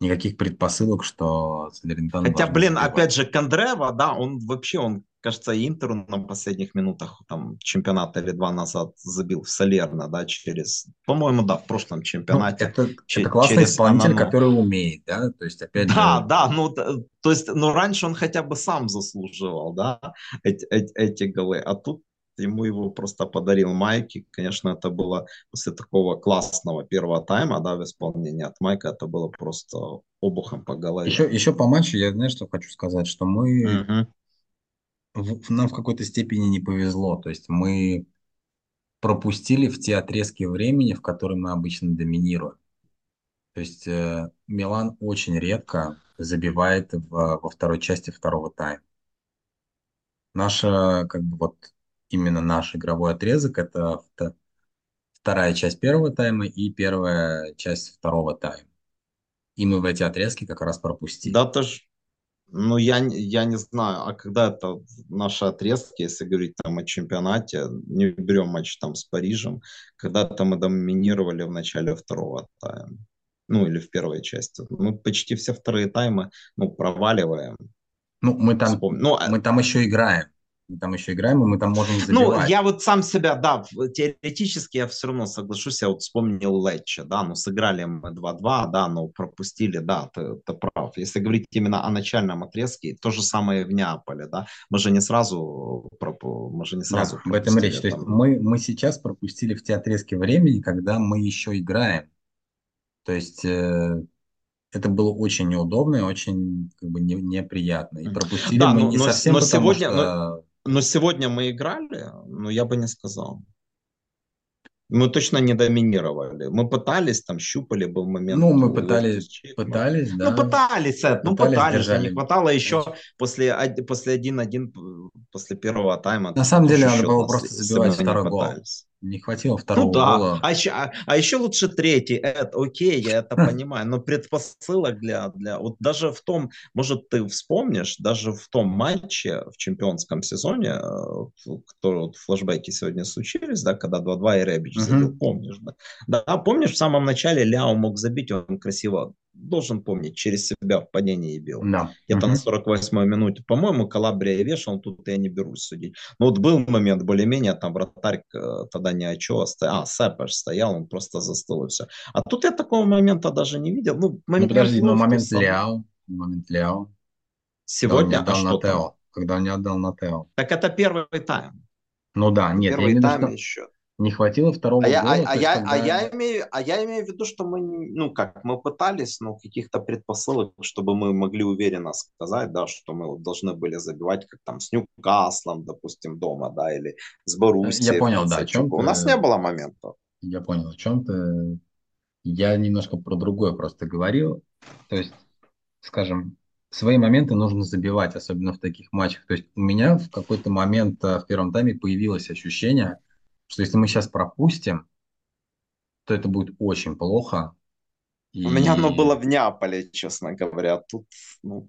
никаких предпосылок, что Салернитана Хотя, блин, забивать. опять же, Кондрева, да, он вообще, он, кажется, Интеру на последних минутах там чемпионата или два назад забил в Салерно, да, через, по-моему, да, в прошлом Ну, чемпионате. это, че- это классный через исполнитель, Анано. который умеет, да, то есть, опять Да, же, да, ну, т- то есть, ну, раньше он хотя бы сам заслуживал, да, эти, эти, эти голы, а тут ему его просто подарил Майки. Конечно, это было после такого классного первого тайма, да, в исполнении от Майка, это было просто обухом по голове. еще, еще по матчу я, знаешь, что хочу сказать, что мы, Мгм. в- нам в какой-то степени не повезло, то есть мы пропустили в те отрезки времени, в которые мы обычно доминируем. То есть э, Милан очень редко забивает в- во второй части второго тайма. Наша, как бы вот именно наш игровой отрезок это вто- вторая часть первого тайма и первая часть второго тайма. И мы в эти отрезки как раз пропустили. Да, тоже, ну, я, я не знаю, а когда это наши отрезки, если говорить там о чемпионате, не берем матч там с Парижем, когда-то мы доминировали в начале второго тайма, ну, или в первой части. Мы почти все вторые таймы, ну, проваливаем. Ну, мы там, Ну, а- мы там еще играем. Мы там еще играем, и мы там можем Ну, забивать. я вот сам себя, да, в- теоретически я все равно соглашусь, я вот вспомнил Летче, да, ну, сыграли мы 2-2, да, но пропустили, да, ты, ты прав. Если говорить именно о начальном отрезке, то же самое в Неаполе, да, мы же не сразу, мы же не Да, сразу об этом пропустили речь. То есть там. мы, мы сейчас пропустили в те отрезки времени, когда мы еще играем. То есть э, это было очень неудобно и очень как бы, не- неприятно. И пропустили Да, мы но- не но совсем но потому, сегодня- что... Но сегодня мы играли, ну, я бы не сказал. Мы точно не доминировали. Мы пытались, там, щупали, был момент. Ну, мы пытались, Лофтус-Чик, пытались, да. Ну, пытались, Эд, ну, Пытались, пытались, держали не хватало еще после, после 1-1, п- после первого тайма. На самом деле надо было просто забивать второй гол. пытались. Не хватило второго Ну да, гола. а еще, а, а еще лучше третий, Эд, окей, я это (laughs) понимаю, но предпосылок для, для, вот даже в том, может ты вспомнишь, даже в том матче в чемпионском сезоне, э, который вот флешбеки сегодня случились, да, когда 2-2 и Ребич забил, помнишь, да? Да, помнишь, в самом начале Ляо мог забить, он красиво, должен помнить, через себя в падении бил Да. где-то Мгм. на 48-й минуте. По-моему, Калабрия вешал, тут я не берусь судить. Но вот был момент более-менее, там вратарь э, тогда не Очоа, а Сепе ж стоял, он просто застыл и все. А тут я такого момента даже не видел. Ну, Ну момент подожди, но момент Лофтуса Ляо, момент Ляо, когда он Сегодня, а что? Тео, когда он не отдал на Тео. Так это первый тайм. Ну да, нет, я первый виду, тайм еще. Не хватило второго А я, гола. а, а есть я, когда- а, я имею, а я имею в виду, что мы, ну как, мы пытались, но каких-то предпосылок, чтобы мы могли уверенно сказать, да, что мы должны были забивать, как там с Ньюкаслом, допустим, дома, да, или с Боруссией. Я понял, да, о чем. У нас не было моментов. Я понял, о чем ты. Я немножко про другое просто говорил. То есть, скажем, свои моменты нужно забивать, особенно в таких матчах. То есть у меня в какой-то момент э, в первом тайме появилось ощущение, что если мы сейчас пропустим, то это будет очень плохо. У меня оно И- было в Неаполе, честно говоря. Тут, ну,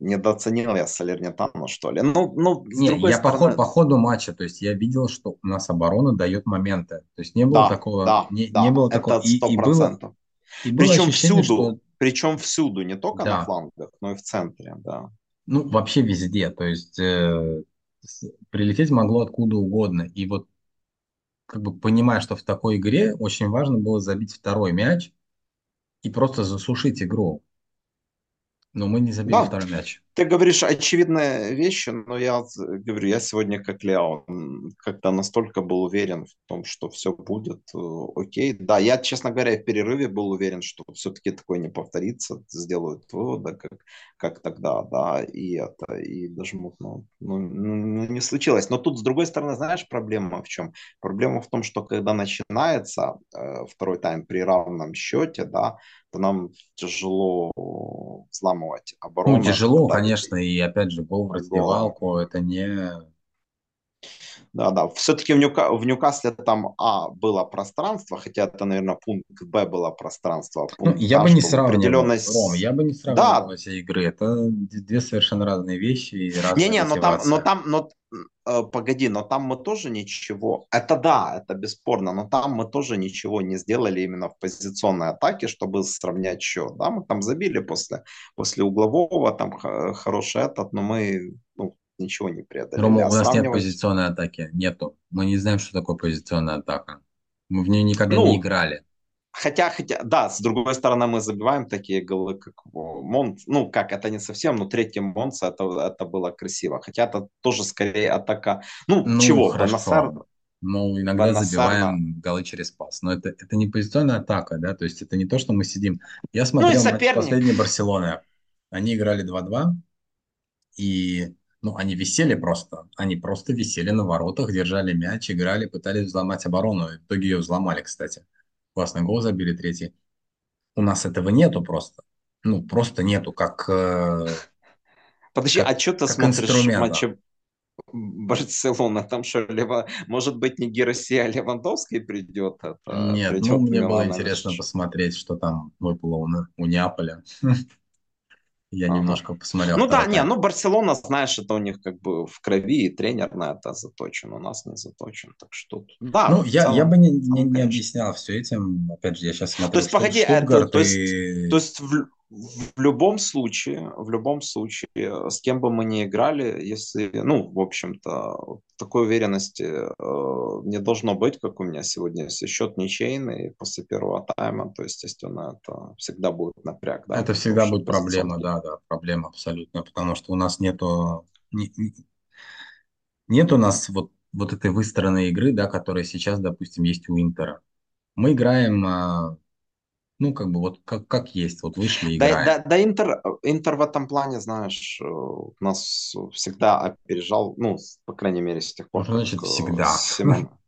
недооценил я Салернитану, что ли. Ну, ну Не, я по, стороны... ход- по ходу матча, то есть я видел, что у нас оборона дает моменты. То есть не было Да, такого, да, не, да, не было это такого. И, сто и было, и было Причем ощущение, всюду, что причем всюду, не только Да. на флангах, но и в центре, да. Ну, вообще везде. То есть э, прилететь могло откуда угодно. И вот как бы понимая, что в такой игре очень важно было забить второй мяч и просто засушить игру. Но мы не забили Да. второй мяч. Ты говоришь очевидные вещи, но я говорю, я сегодня как Лео, как-то настолько был уверен в том, что все будет э, окей. Да, я, честно говоря, в перерыве был уверен, что все-таки такое не повторится, сделают выводы, как, как тогда, да, и это, и даже ну, ну, не случилось. Но тут, с другой стороны, знаешь, проблема в чем? Проблема в том, что когда начинается э, второй тайм при равном счете, да, то нам тяжело взламывать оборону. Ну, тяжело, Да, конечно, и опять же, гол в раздевалку, это не... Да, да. Все-таки в, Ньюка... в Ньюкасле там А было пространство, хотя это, наверное, пункт Б было пространство, а Ну, пункт я А, бы не сравнивал, определенной... Ром, я бы не сравнивал Да, эти игры. Это две совершенно разные вещи и разная не-не, но там, но там, но э, погоди, но там мы тоже ничего. Это да, это бесспорно, но там мы тоже ничего не сделали именно в позиционной атаке, чтобы сравнять счет. Да, мы там забили после, после углового, там хороший этот, но мы ну, ничего не преодолели. Рома, А у нас нет сравнивать, позиционной атаки. Нету. Мы не знаем, что такое позиционная атака. Мы в нее никогда не ну, играли. Хотя, хотя, да, с другой стороны, мы забиваем такие голы, как Монт. Ну, как, это не совсем, но третий Монца, это, это было красиво. Хотя это тоже скорее атака. Ну, Ну, чего, хорошо. Ну, иногда Бенасар, на- забиваем голы через пас. Но это, это не позиционная атака, да? То есть это не то, что мы сидим. Я Ну, смотрел матч соперник. последней Барселоны. Они играли 2-2, и ну, они висели просто. Они просто висели на воротах, держали мяч, играли, пытались взломать оборону. И в итоге ее взломали, кстати. Классный гол забили третий. У нас этого нету просто. Ну, просто нету, как, э, Подожди, как, а что ты смотришь матчи Барселона? Там что, Лева... может быть, не Гераси, а Левандовский придет? Это Нет, ну, придет в мне было интересно посмотреть, что там выпало у, у Неаполя. (laughs) Я Ага. немножко посмотрел Ну да, не, ну Барселона, знаешь, это у них как бы в крови, и тренер на это заточен, у нас не заточен. Так что, да, Ну, я, я целом, бы не, не, не объяснял все этим. Опять же, я сейчас То смотрю есть, Штут- погоди, это, то есть, и... то есть в, в любом случае, в любом случае, с кем бы мы ни играли, если, ну, в общем-то, такой уверенности э, не должно быть, как у меня сегодня, если счет ничейный после первого тайма, то, естественно, это всегда будет напряг, да, Это потому всегда что будет проблема, да, да, проблема абсолютно, потому что у нас нету, не- не- нет у нас вот, вот этой выстроенной игры, да, которая сейчас, допустим, есть у Интера. Мы играем, а, ну, как бы вот как, как есть, вот вышли и Да, играем. да, да Интер, Интер в этом плане, знаешь, э, нас всегда опережал, ну, по крайней мере, с тех Ну, пор, что как значит э, всегда? Симон... (laughs)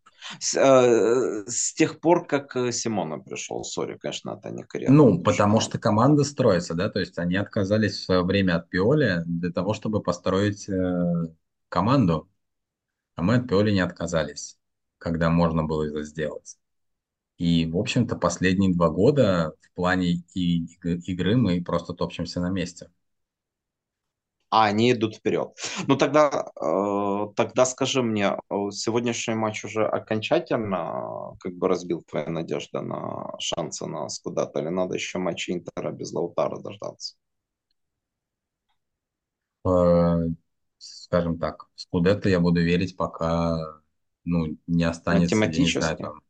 С, э, с тех пор, как э, Симона пришел, сори, конечно, это некорректно Ну, звучит. потому что команда строится, да, то есть они отказались в свое время от Пиоли для того, чтобы построить э, команду, а мы от Пиоли не отказались, когда можно было это сделать. И, в общем-то, последние два года в плане и, иг- игры мы просто топчемся на месте. А, они идут вперед. Ну, тогда, э, тогда скажи мне, э, сегодняшний матч уже окончательно э, как бы разбил твои надежды на шансы на Скудатто, или надо еще матч Интера без Лаутара дождаться? Э, скажем так, в Скудетто я буду верить, пока ну, не останется, я не знаю, там,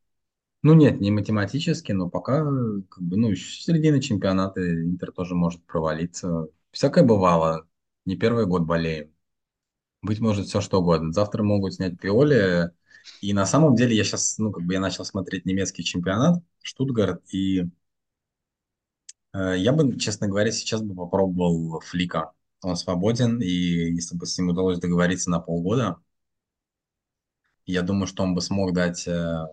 Ну нет, не математически, но пока как бы, ну, еще середина чемпионата Интер тоже может провалиться. Всякое бывало. Не первый год болеем. Быть может все что угодно. Завтра могут снять Пиоли. И на самом деле я сейчас, ну как бы я начал смотреть немецкий чемпионат, Штутгарт, и э, я бы, честно говоря, сейчас бы попробовал Флика. Он свободен, и если бы с ним удалось договориться на полгода, я думаю, что он бы смог дать, э,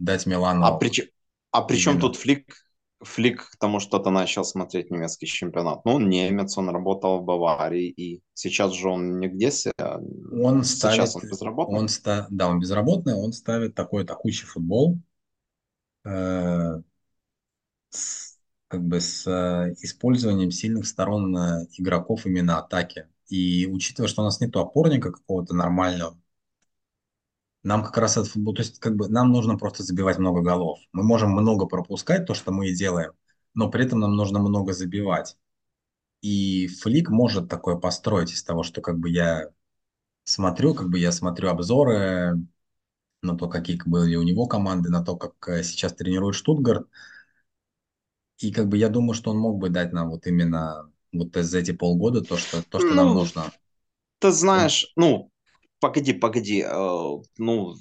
дать А Милану при, ч- а при чем тут Флик? Флик к тому, что ты начал смотреть немецкий чемпионат. Ну, он немец, он работал в Баварии, и сейчас же он нигде себя... Он Сейчас ставит, он безработный. он ста, да, он безработный, он ставит такой атакующий футбол, э, с, как бы с э, использованием сильных сторон э, игроков именно атаки. И учитывая, что у нас нет опорника какого-то нормального, нам как раз этот футбол, то есть как бы нам нужно просто забивать много голов. Мы можем много пропускать, то, что мы и делаем, но при этом нам нужно много забивать. И Флик может такое построить из того, что как бы я смотрю, как бы я смотрю обзоры, на то, какие были у него команды, на то, как э, сейчас тренирует Штутгарт. И как бы я думаю, что он мог бы дать нам вот именно вот за эти полгода то, что, то, что нам Ну, нужно. ты знаешь, ну, погоди, погоди, э, ну,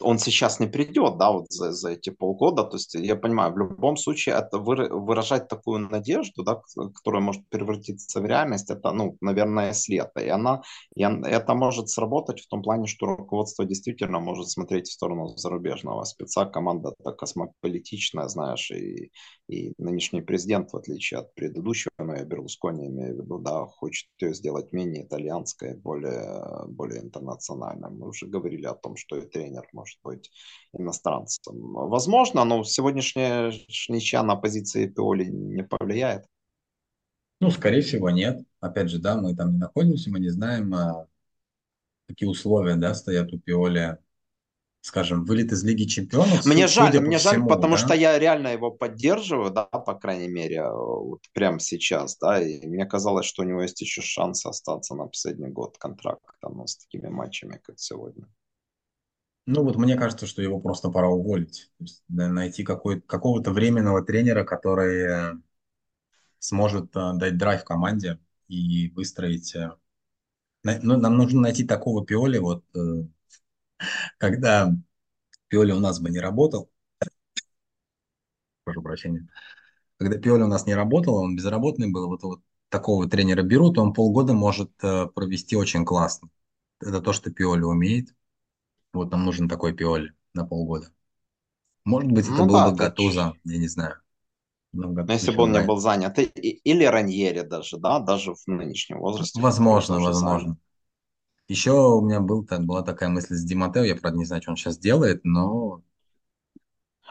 он сейчас не придет, да, вот за, за эти полгода, то есть я понимаю, в любом случае это выра- выражать такую надежду, да, которая может превратиться в реальность, это, ну, наверное, след, и она, и это может сработать в том плане, что руководство действительно может смотреть в сторону зарубежного. Спеца, команда космополитичная, знаешь, и, и нынешний президент, в отличие от предыдущего, но я Берлускони имею в виду, да, хочет ее сделать менее итальянской, более, более интернациональном. Мы уже говорили о том, что и тренер может быть иностранцем. Возможно, но сегодняшняя ничья на позиции Пиоли не повлияет. Ну, скорее всего, нет. Опять же, да, мы там не находимся, мы не знаем, а, какие условия, да, стоят у Пиоли скажем, вылет из Лиги Чемпионов. Мне жаль, мне жаль, потому да? что я реально его поддерживаю, да, по крайней мере, вот прямо сейчас, да, и мне казалось, что у него есть еще шанс остаться на последний год контракта, ну, с такими матчами, как сегодня. Ну вот мне кажется, что его просто пора уволить. То есть, да, найти какого-то временного тренера, который сможет uh, дать драйв команде и выстроить... Uh, ну, нам нужно найти такого Пиоли, вот uh, когда Пиоли у нас бы не работал, прошу прощения, когда Пиоли у нас не работал, он безработный был, вот, вот такого тренера берут, он полгода может э, провести очень классно. Это то, что Пиоли умеет. Вот нам нужен такой Пиоли на полгода. Может быть, это ну, был да, бы Гатуза, я не знаю. Но, Но если бы он не был занят. Или Раньери даже, да, даже в нынешнем возрасте. Возможно, возможно. Занят. Еще у меня был, там, была такая мысль с Диматео, я, правда, не знаю, что он сейчас делает, но...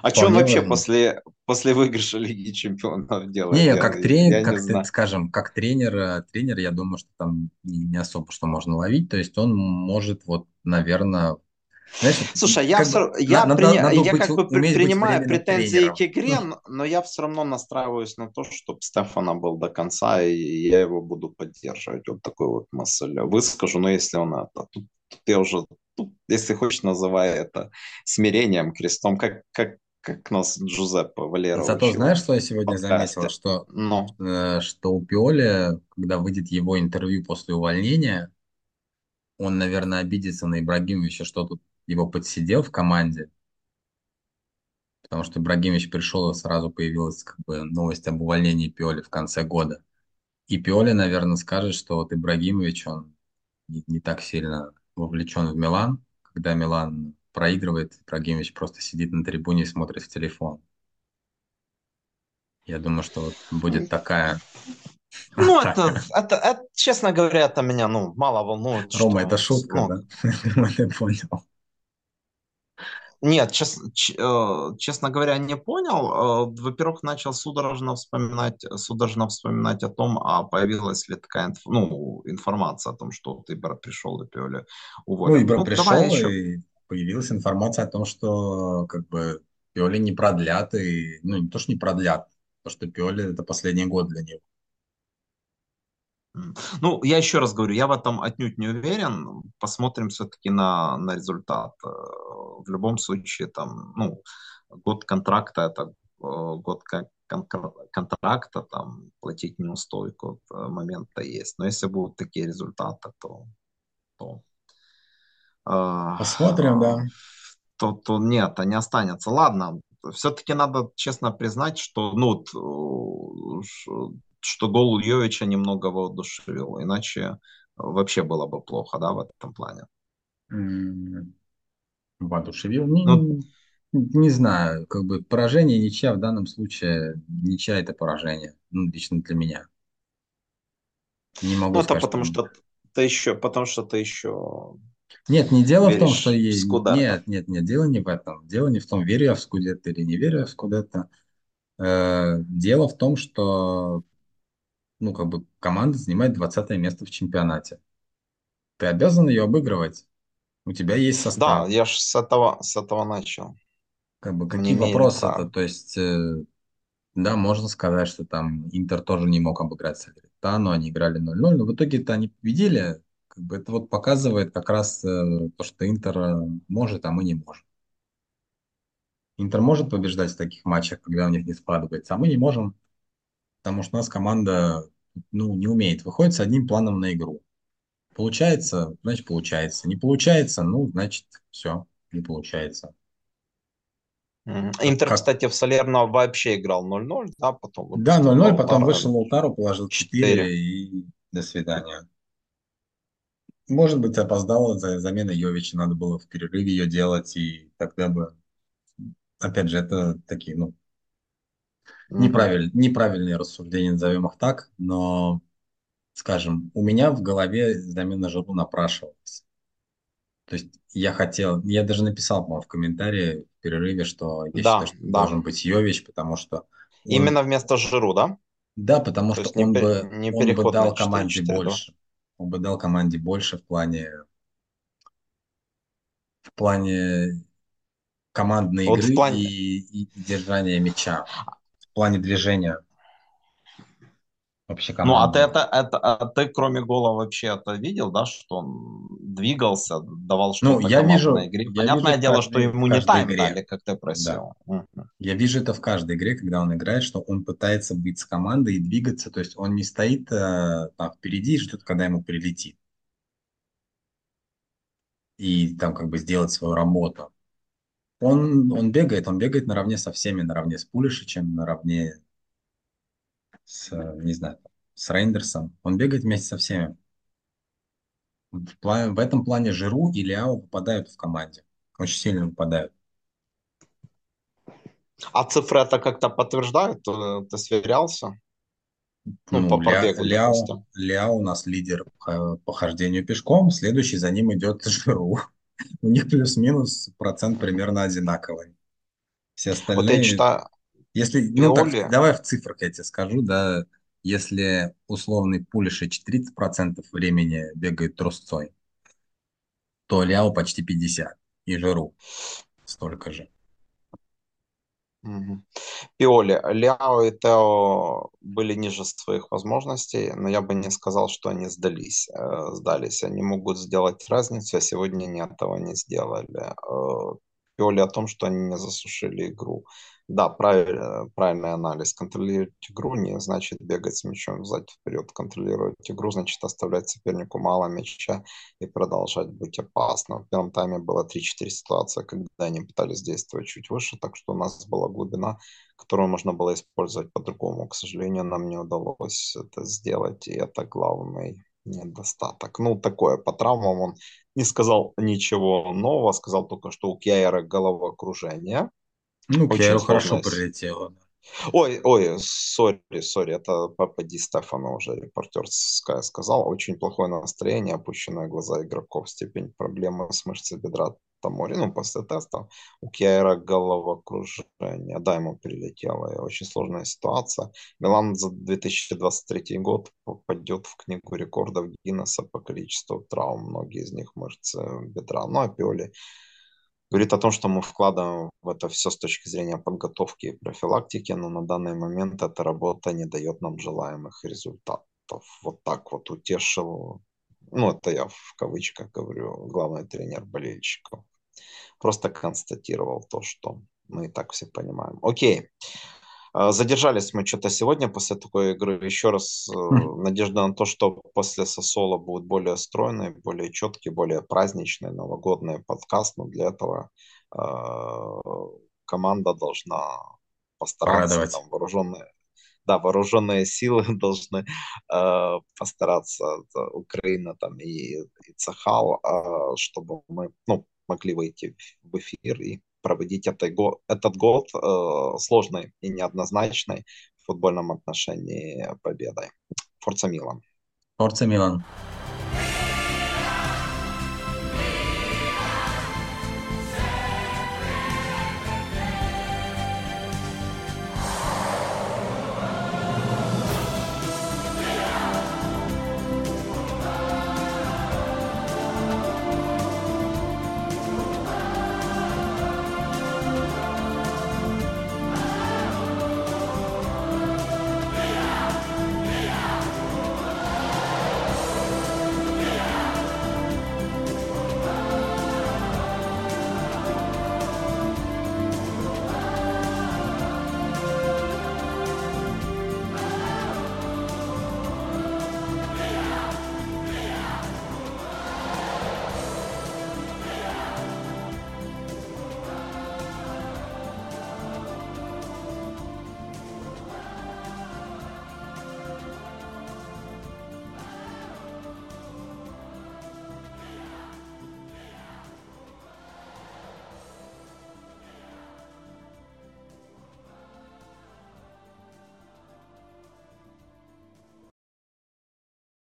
А что он вообще после, после выигрыша Лиги Чемпионов делает? Не, я, как тренер, как ты, скажем, как тренер, э, тренер, я думаю, что там не, не особо что можно ловить, то есть он может, вот, наверное, знаешь, Слушай, я, все, бы, я, надо, при, надо я быть, как бы принимаю претензии тренером. к игре, но, я все равно настраиваюсь на то, чтобы Стефана был до конца, и я его буду поддерживать. Вот такой вот мысль выскажу, но если он это... Тут, тут я уже, тут, если хочешь, называй это смирением, крестом, как, как, как нас Джузеппе Валера Зато учил. знаешь, что я сегодня заметил? Что, но. Э, что у Пиоли, когда выйдет его интервью после увольнения, он, наверное, обидится на Ибрагимовича, что тут его подсидел в команде, потому что Ибрагимович пришел, и сразу появилась как бы новость об увольнении Пиоли в конце года. И Пиоли, наверное, скажет, что вот Ибрагимович, он не, не так сильно вовлечен в Милан. Когда Милан проигрывает, Ибрагимович просто сидит на трибуне и смотрит в телефон. Я думаю, что вот будет такая... Ну, это, это, это, честно говоря, это меня ну, мало волнует. Рома, что, это шутка, ну, да? (laughs) Ты понял. Нет, чес, э, честно говоря, не понял. Э, во-первых, начал судорожно вспоминать, судорожно вспоминать о том, а появилась ли такая ну, информация о том, что ты пришел и Пиоли уволил. Ну, Ибра ну, пришел, и появилась информация о том, что как бы Пиоли не продлят, и, ну, не то, что не продлят, то, что Пиоли это последний год для него. Ну, я еще раз говорю, я в этом отнюдь не уверен. Посмотрим все-таки на, на результат. Э, в любом случае, там, ну, год контракта это э, год контракта, там, платить неустойку э, момента есть. Но если будут такие результаты, то... то Посмотрим, да. (laughs) То, то нет, они останется. Ладно, все-таки надо честно признать, что ну, что гол Йовича немного воодушевил, иначе вообще было бы плохо, да, в этом плане. Воодушевил? Не, ну, не знаю, как бы поражение, ничья в данном случае, ничья это поражение, ну, лично для меня. Не могу ну, сказать, это потому что, что ты еще, потому что ты еще нет, не дело в том, что есть. Нет, нет, нет, дело не в этом. Дело не в том, верю я в Скудетто или не верю я в Скудетто. Э, дело в том, что ну, как бы команда занимает 20 место в чемпионате. Ты обязан ее обыгрывать. У тебя есть состав. Да, я же с этого, с этого начал. Как бы какие вопросы это? То есть, э, да, можно сказать, что там Интер тоже не мог обыграть Салеритану, они играли 0-0, но в итоге-то они победили. Как бы это вот показывает как раз э, то, что Интер э, может, а мы не можем. Интер может побеждать в таких матчах, когда у них не складывается, а мы не можем потому что у нас команда ну, не умеет, выходит с одним планом на игру. Получается, значит, получается. Не получается, ну, значит, все, не получается. Интер, как... кстати, в Салерно вообще играл 0-0, да, потом... Да, 0-0, потом вышел Лаутару, положил 4, 4 и до свидания. Может быть, опоздала за замена Йовича, надо было в перерыве ее делать, и тогда бы... Опять же, это такие, ну, Неправиль, неправильные рассуждения, назовем их так, но, скажем, у меня в голове замена Жиру напрашивалась. То есть я хотел, я даже написал, по-моему, в комментарии в перерыве, что я считаю, Да, что да. должен быть Йович, потому что он, Именно вместо Жиру, да? да, потому То что не, он пе- бы, не он бы дал команде 4-4-2. больше, он бы дал команде больше в плане, в плане командной Вот игры в плане... и, и держания мяча, плане движения вообще Ну, а ты это, это, а ты кроме гола вообще это видел, да, что он двигался, давал Ну, что-то я командной вижу, игре? я вижу Понятное в дело, что каждой, в ему не тайм игре, дали, как ты да. просил. Мгм. Я вижу это в каждой игре, когда он играет, что он пытается быть с командой и двигаться, то есть он не стоит э, там впереди и ждет, когда ему прилетит, и там как бы сделать свою работу. Он, он бегает, он бегает наравне со всеми, наравне с Пулишичем, наравне с, не знаю, с Рейндерсом. Он бегает вместе со всеми. В, пла- в этом плане Жиру и Ляо попадают в команде. Очень сильно попадают. А цифры это как-то подтверждают? Ты сверялся? Ну, по Ну, Ля, пробегу, Ляо, допустим. Ляо у нас лидер по по хождению пешком, следующий за ним идет Жиру. (laughs) У них плюс-минус процент примерно одинаковый. Все Вот я остальные, читаю, если, ну так, Пиоли, давай в цифрах я тебе скажу, да, если условный Пулишич 30% времени бегает трусцой, то Ляо почти 50, и Жиру столько же. Мгм. Пиоли, Ляо и Тео были ниже своих возможностей, но я бы не сказал, что они сдались. э, сдались. Они могут сделать разницу, а сегодня они этого не сделали. Э, Пиоли о том, что они не засушили игру. Да, правиль- правильный анализ. Контролировать игру не значит бегать с мячом взад вперед. Контролировать игру значит оставлять сопернику мало мяча и продолжать быть опасным. В первом тайме было 3-4 ситуации, когда они пытались действовать чуть выше, так что у нас была глубина, которую можно было использовать по-другому. К сожалению, нам не удалось это сделать, и это главный недостаток. Ну, такое, по травмам он не сказал ничего нового, сказал только, что у Кьяера головокружение. Ну, Кьяру хорошо прилетело. да. Ой, ой, сори, сори, это Папа Ди Стефано уже репортер Sky сказал. Очень плохое настроение, опущенные глаза игроков, степень проблемы с мышцей бедра Тамори. Ну, после теста у Кьяера головокружение. Да, ему прилетело. И очень сложная ситуация. Милан за 2023 год попадет в книгу рекордов Гиннесса по количеству травм. Многие из них мышцы бедра. Ну, а Пиоли говорит о том, что мы вкладываем в это все с точки зрения подготовки и профилактики, но на данный момент эта работа не дает нам желаемых результатов. Вот так вот утешил, ну это я в кавычках говорю, главный тренер болельщиков. Просто констатировал то, что мы и так все понимаем. Окей. А, Задержались мы что-то сегодня после такой игры. Еще раз э, Хм, надежда на то, что после Сосола будет более стройный, более четкий, более праздничный новогодний подкаст. Но для этого э, команда должна постараться, Порадовать. там вооруженные, да, вооруженные силы (laughs) должны э, постараться, это Украина там и, и Цахал, э, чтобы мы ну, могли выйти в эфир и проводить это этот год э, сложной и неоднозначной в футбольном отношении победой. Форца Милан. Форца Милан.